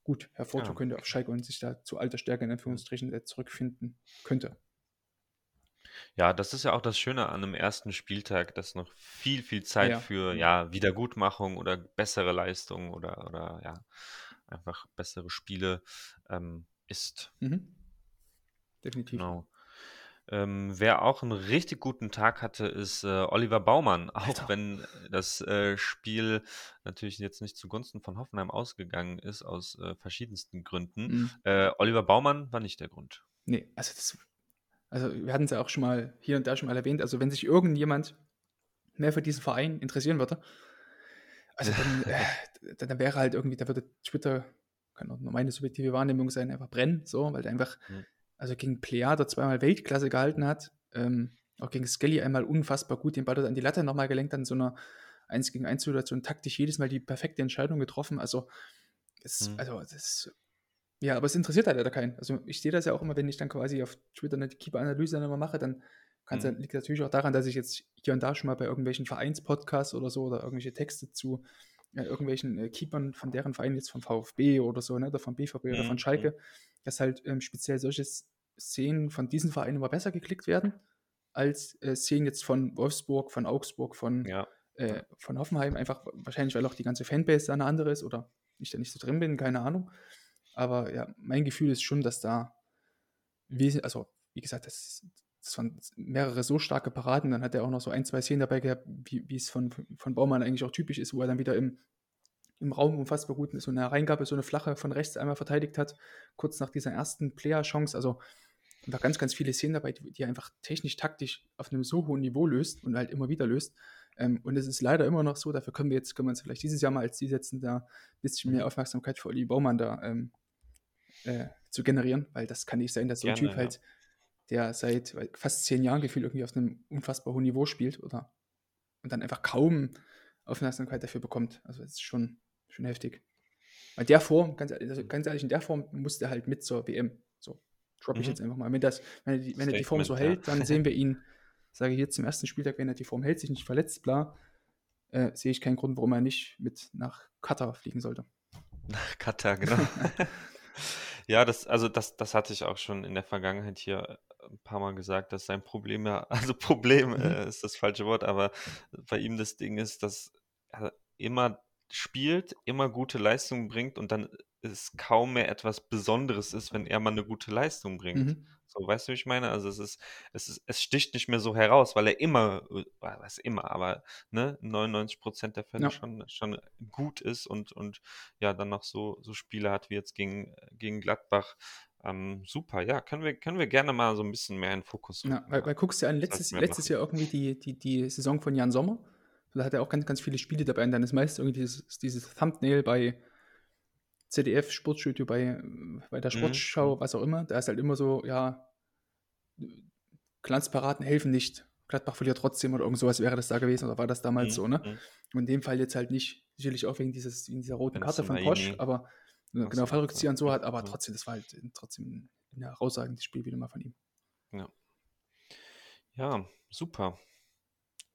gut hervortun ja. könnte auf Schalke und sich da zu alter Stärke in Anführungsstrichen zurückfinden könnte.
Ja, das ist ja auch das Schöne an einem ersten Spieltag, dass noch viel, viel Zeit ja. für ja, Wiedergutmachung oder bessere Leistungen oder, oder ja, einfach bessere Spiele ähm, ist. Mhm.
Definitiv.
Genau. Ähm, wer auch einen richtig guten Tag hatte, ist äh, Oliver Baumann. Auch Alter. wenn das äh, Spiel natürlich jetzt nicht zugunsten von Hoffenheim ausgegangen ist, aus äh, verschiedensten Gründen. Mhm. Äh, Oliver Baumann war nicht der Grund.
Nee, also das, also wir hatten es ja auch schon mal hier und da schon mal erwähnt. Also wenn sich irgendjemand mehr für diesen Verein interessieren würde, also dann, äh, dann wäre halt irgendwie, da würde Twitter kann auch nur meine subjektive Wahrnehmung sein, einfach brennen, so, weil der einfach,
Mhm.
Also gegen Pleada zweimal Weltklasse gehalten hat, ähm, auch gegen Skelly einmal unfassbar gut den Ball dort an die Latte nochmal gelenkt, an so einer 1 gegen 1 Situation taktisch jedes Mal die perfekte Entscheidung getroffen. Also, es,
Mhm.
also das, ja, aber es interessiert halt leider keinen. Also ich sehe das ja auch immer, wenn ich dann quasi auf Twitter eine Keeper-Analyse dann immer mache, dann kann's
Mhm.
liegt natürlich auch daran, dass ich jetzt hier und da schon mal bei irgendwelchen Vereinspodcasts oder so oder irgendwelche Texte zu äh, irgendwelchen äh, Keepern von deren Vereinen jetzt vom VfB oder so, ne, oder vom BVB oder
Mhm,
von Schalke, dass halt ähm, speziell solche Szenen von diesen Vereinen immer besser geklickt werden, als äh, Szenen jetzt von Wolfsburg, von Augsburg, von,
Ja.
äh, von Hoffenheim, einfach wahrscheinlich, weil auch die ganze Fanbase da eine andere ist oder ich da nicht so drin bin, keine Ahnung. Aber ja, mein Gefühl ist schon, dass da, also wie gesagt, das, das waren mehrere so starke Paraden. Dann hat er auch noch so ein, zwei Szenen dabei gehabt, wie, wie es von, von Baumann eigentlich auch typisch ist, wo er dann wieder im, im Raum unfassbar gut so eine Reingabe, so eine flache von rechts einmal verteidigt hat, kurz nach dieser ersten Player-Chance. Also einfach ganz, ganz viele Szenen dabei, die, die er einfach technisch, taktisch auf einem so hohen Niveau löst und halt immer wieder löst. Ähm, und es ist leider immer noch so, dafür können wir jetzt, können wir uns vielleicht dieses Jahr mal als Ziel setzen, da ein bisschen mehr Aufmerksamkeit für Olli Baumann da ähm, äh, zu generieren, weil das kann nicht sein, dass so ein Typ
ja.
halt, der seit fast zehn Jahren gefühlt irgendwie auf einem unfassbar hohen Niveau spielt oder und dann einfach kaum Aufmerksamkeit dafür bekommt. Also das ist schon, schon heftig. Bei der Form, ganz, ehrlich- also ganz ehrlich, in der Form musste er halt mit zur WM. So, droppe ich
Mhm.
jetzt einfach mal. Wenn, das, wenn, er, die, wenn er die Form so hält, dann sehen wir ihn, sage ich jetzt zum ersten Spieltag, wenn er die Form hält, sich nicht verletzt, bla, äh, sehe ich keinen Grund, warum er nicht mit nach Katar fliegen sollte.
Nach Katar, genau. ja, das, also das, das hatte ich auch schon in der Vergangenheit hier ein paar Mal gesagt, dass sein Problem ja, also Problem
Mhm.
äh, ist das falsche Wort, aber bei ihm das Ding ist, dass er immer spielt, immer gute Leistungen bringt und dann es kaum mehr etwas Besonderes ist, wenn er mal eine gute Leistung bringt.
Mhm.
So, weißt du, wie ich meine? Also es ist, es ist, es sticht nicht mehr so heraus, weil er immer, äh, was immer, aber ne, 99 Prozent der Fälle
Ja.
schon, schon gut ist und, und ja, dann noch so, so Spiele hat wie jetzt gegen, gegen Gladbach. Ähm, super, ja, können wir, können wir gerne mal so ein bisschen mehr in Fokus
Ja,
rücken.
weil, weil guckst du an, letztes, letztes Jahr irgendwie die, die, die Saison von Jan Sommer. Da hat er auch ganz, ganz viele Spiele dabei. Und dann ist meist irgendwie dieses, dieses Thumbnail bei ZDF, Sportstudio, bei, bei der
Mhm,
Sportschau, was auch immer. Da ist halt immer so, ja, Glanzparaden helfen nicht. Gladbach verliert trotzdem oder irgend sowas wäre das da gewesen oder war das damals
Mhm,
so, ne?
mhm.
Und in dem Fall jetzt halt nicht, sicherlich auch wegen dieses, wegen dieser roten Karte von Posch, aber genau, Fallrückzieher und so
ja.
hat, aber
Ja.
trotzdem, das war halt trotzdem ein herausragendes Spiel wieder mal von ihm.
Ja, super.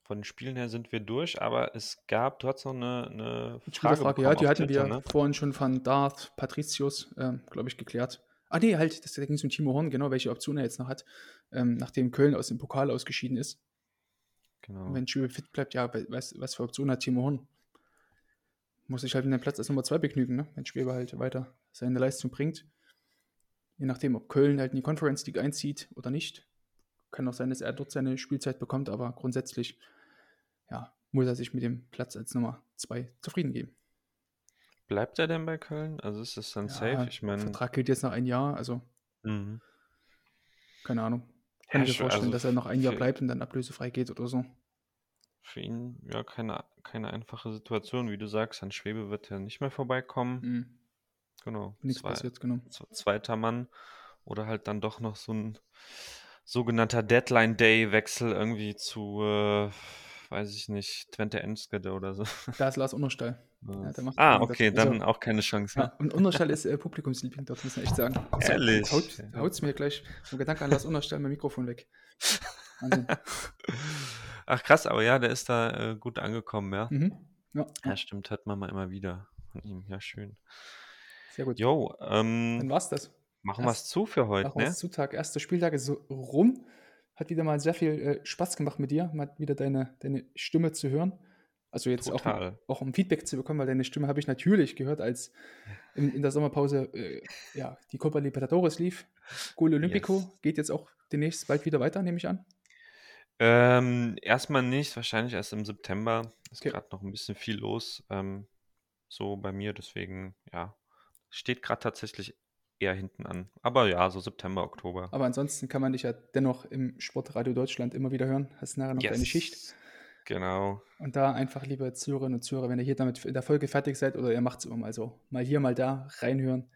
Von den Spielen her sind wir durch, aber es gab, du hast noch eine, eine Frage
Spielerfrage, ja, die hatten wir
Twitter, ne?
vorhin schon von Darth Patricius, ähm, glaube ich, geklärt. Ah, nee, halt, das, da ging es um Timo Horn, genau, welche Option er jetzt noch hat, ähm, nachdem Köln aus dem Pokal ausgeschieden ist.
Genau.
Wenn Schübe fit bleibt, ja, was, was für Optionen hat Timo Horn? Muss sich halt in den Platz als Nummer 2 begnügen, ne? wenn Schwebe halt weiter seine Leistung bringt. Je nachdem, ob Köln halt in die Conference League einzieht oder nicht. Kann auch sein, dass er dort seine Spielzeit bekommt, aber grundsätzlich ja, muss er sich mit dem Platz als Nummer 2 zufrieden geben.
Bleibt er denn bei Köln? Also ist das dann
Ja,
safe? Ich meine,
Vertrag gilt jetzt noch ein Jahr, also
mhm.
keine Ahnung. Kann
Ja,
ich mir vorstellen,
also
dass er noch ein Jahr bleibt und dann ablösefrei geht oder so.
Für ihn ja keine, keine einfache Situation. Wie du sagst, an Schwebe wird er nicht mehr vorbeikommen.
Mhm.
Genau.
Nichts
Zwei-
passiert, genau.
zweiter Mann oder halt dann doch noch so ein sogenannter Deadline-Day-Wechsel irgendwie zu, äh, weiß ich nicht, Twente Enskede oder so.
Da ist Lars Unterstall. Ja,
ah,
das.
okay,
Also-
dann auch keine Chance.
Ja, und Unterstall ist äh, Publikumsliebling dort, muss man echt sagen. So,
Ehrlich?
Haut, haut's mir gleich vom Gedanke an Lars Unterstall mein Mikrofon weg. Wahnsinn.
Ach krass, aber ja, der ist da äh, gut angekommen, ja.
mhm. Ja,
Ja, stimmt, hört man mal immer wieder von ihm. Ja, schön.
sehr gut.
Jo, ähm,
Dann war's das.
machen wir es zu für heute,
Machen
ne?
zu Tag. Erster Spieltag ist so rum. Hat wieder mal sehr viel äh, Spaß gemacht mit dir, mal wieder deine, deine Stimme zu hören. Also jetzt auch,
Total.
auch um Feedback zu bekommen, weil deine Stimme habe ich natürlich gehört, als in, in der Sommerpause äh, ja, die Copa Libertadores lief. Gol Olympico
Yes.
geht jetzt auch demnächst bald wieder weiter, nehme ich an.
Ähm, erstmal nicht, wahrscheinlich erst im September. Ist
Okay.
gerade noch ein bisschen viel los, ähm, so bei mir, deswegen, ja, steht gerade tatsächlich eher hinten an. Aber ja, so September, Oktober.
Aber ansonsten kann man dich ja dennoch im Sportradio Deutschland immer wieder hören. Hast nachher noch deine
Yes.
Schicht.
Genau.
Und da einfach, liebe Zuhörerinnen und Zuhörer, wenn ihr hier damit in der Folge fertig seid oder ihr macht es immer mal so, mal hier, mal da reinhören,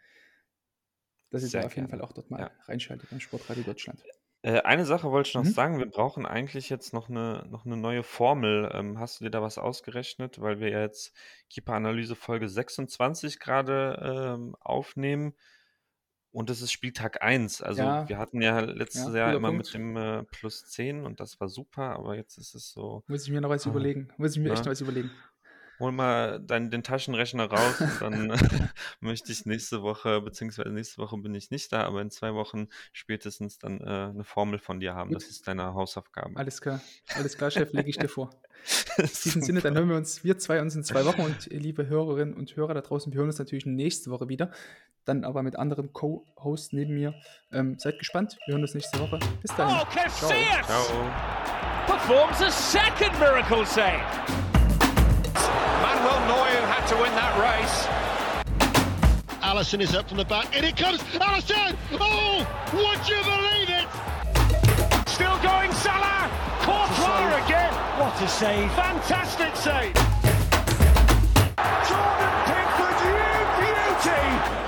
dass ihr da auf jeden. Fall auch dort mal
Ja.
reinschaltet beim Sportradio Deutschland.
Äh, eine Sache wollte ich noch
Mhm.
sagen. Wir brauchen eigentlich jetzt noch eine, noch eine neue Formel. Ähm, hast du dir da was ausgerechnet? Weil wir ja jetzt Keeper-Analyse Folge 26 gerade ähm, aufnehmen. Und das ist Spieltag 1. Also
Ja.
wir hatten ja letztes
Ja,
Jahr
guter
immer
Punkt.
mit dem äh, Plus 10 und das war super, aber jetzt ist es so.
Muss ich mir noch was
Ah.
überlegen. Muss ich mir echt
Na?
noch was überlegen.
Hol mal dein, den Taschenrechner raus und dann möchte ich nächste Woche, beziehungsweise nächste Woche bin ich nicht da, aber in zwei Wochen spätestens dann äh, eine Formel von dir haben.
Gut.
Das ist deine Hausaufgabe.
Alles klar. Alles klar, Chef, lege ich dir vor. In diesem Sinne, dann hören wir uns, wir zwei uns in zwei Wochen und ihr liebe Hörerinnen und Hörer da draußen, wir hören uns natürlich nächste Woche wieder. Dann aber mit anderen Co-Hosts neben mir. Ähm, seid gespannt, wir hören uns nächste Woche. Bis dahin.
Oh, Casillas
Ciao.
performs a second miracle save.
Allison is up from the back. In it comes. Allison! Oh! Would you believe it?
Still going Salah. Courtois again.
What a save.
Fantastic save. Jordan Pickford, you beauty.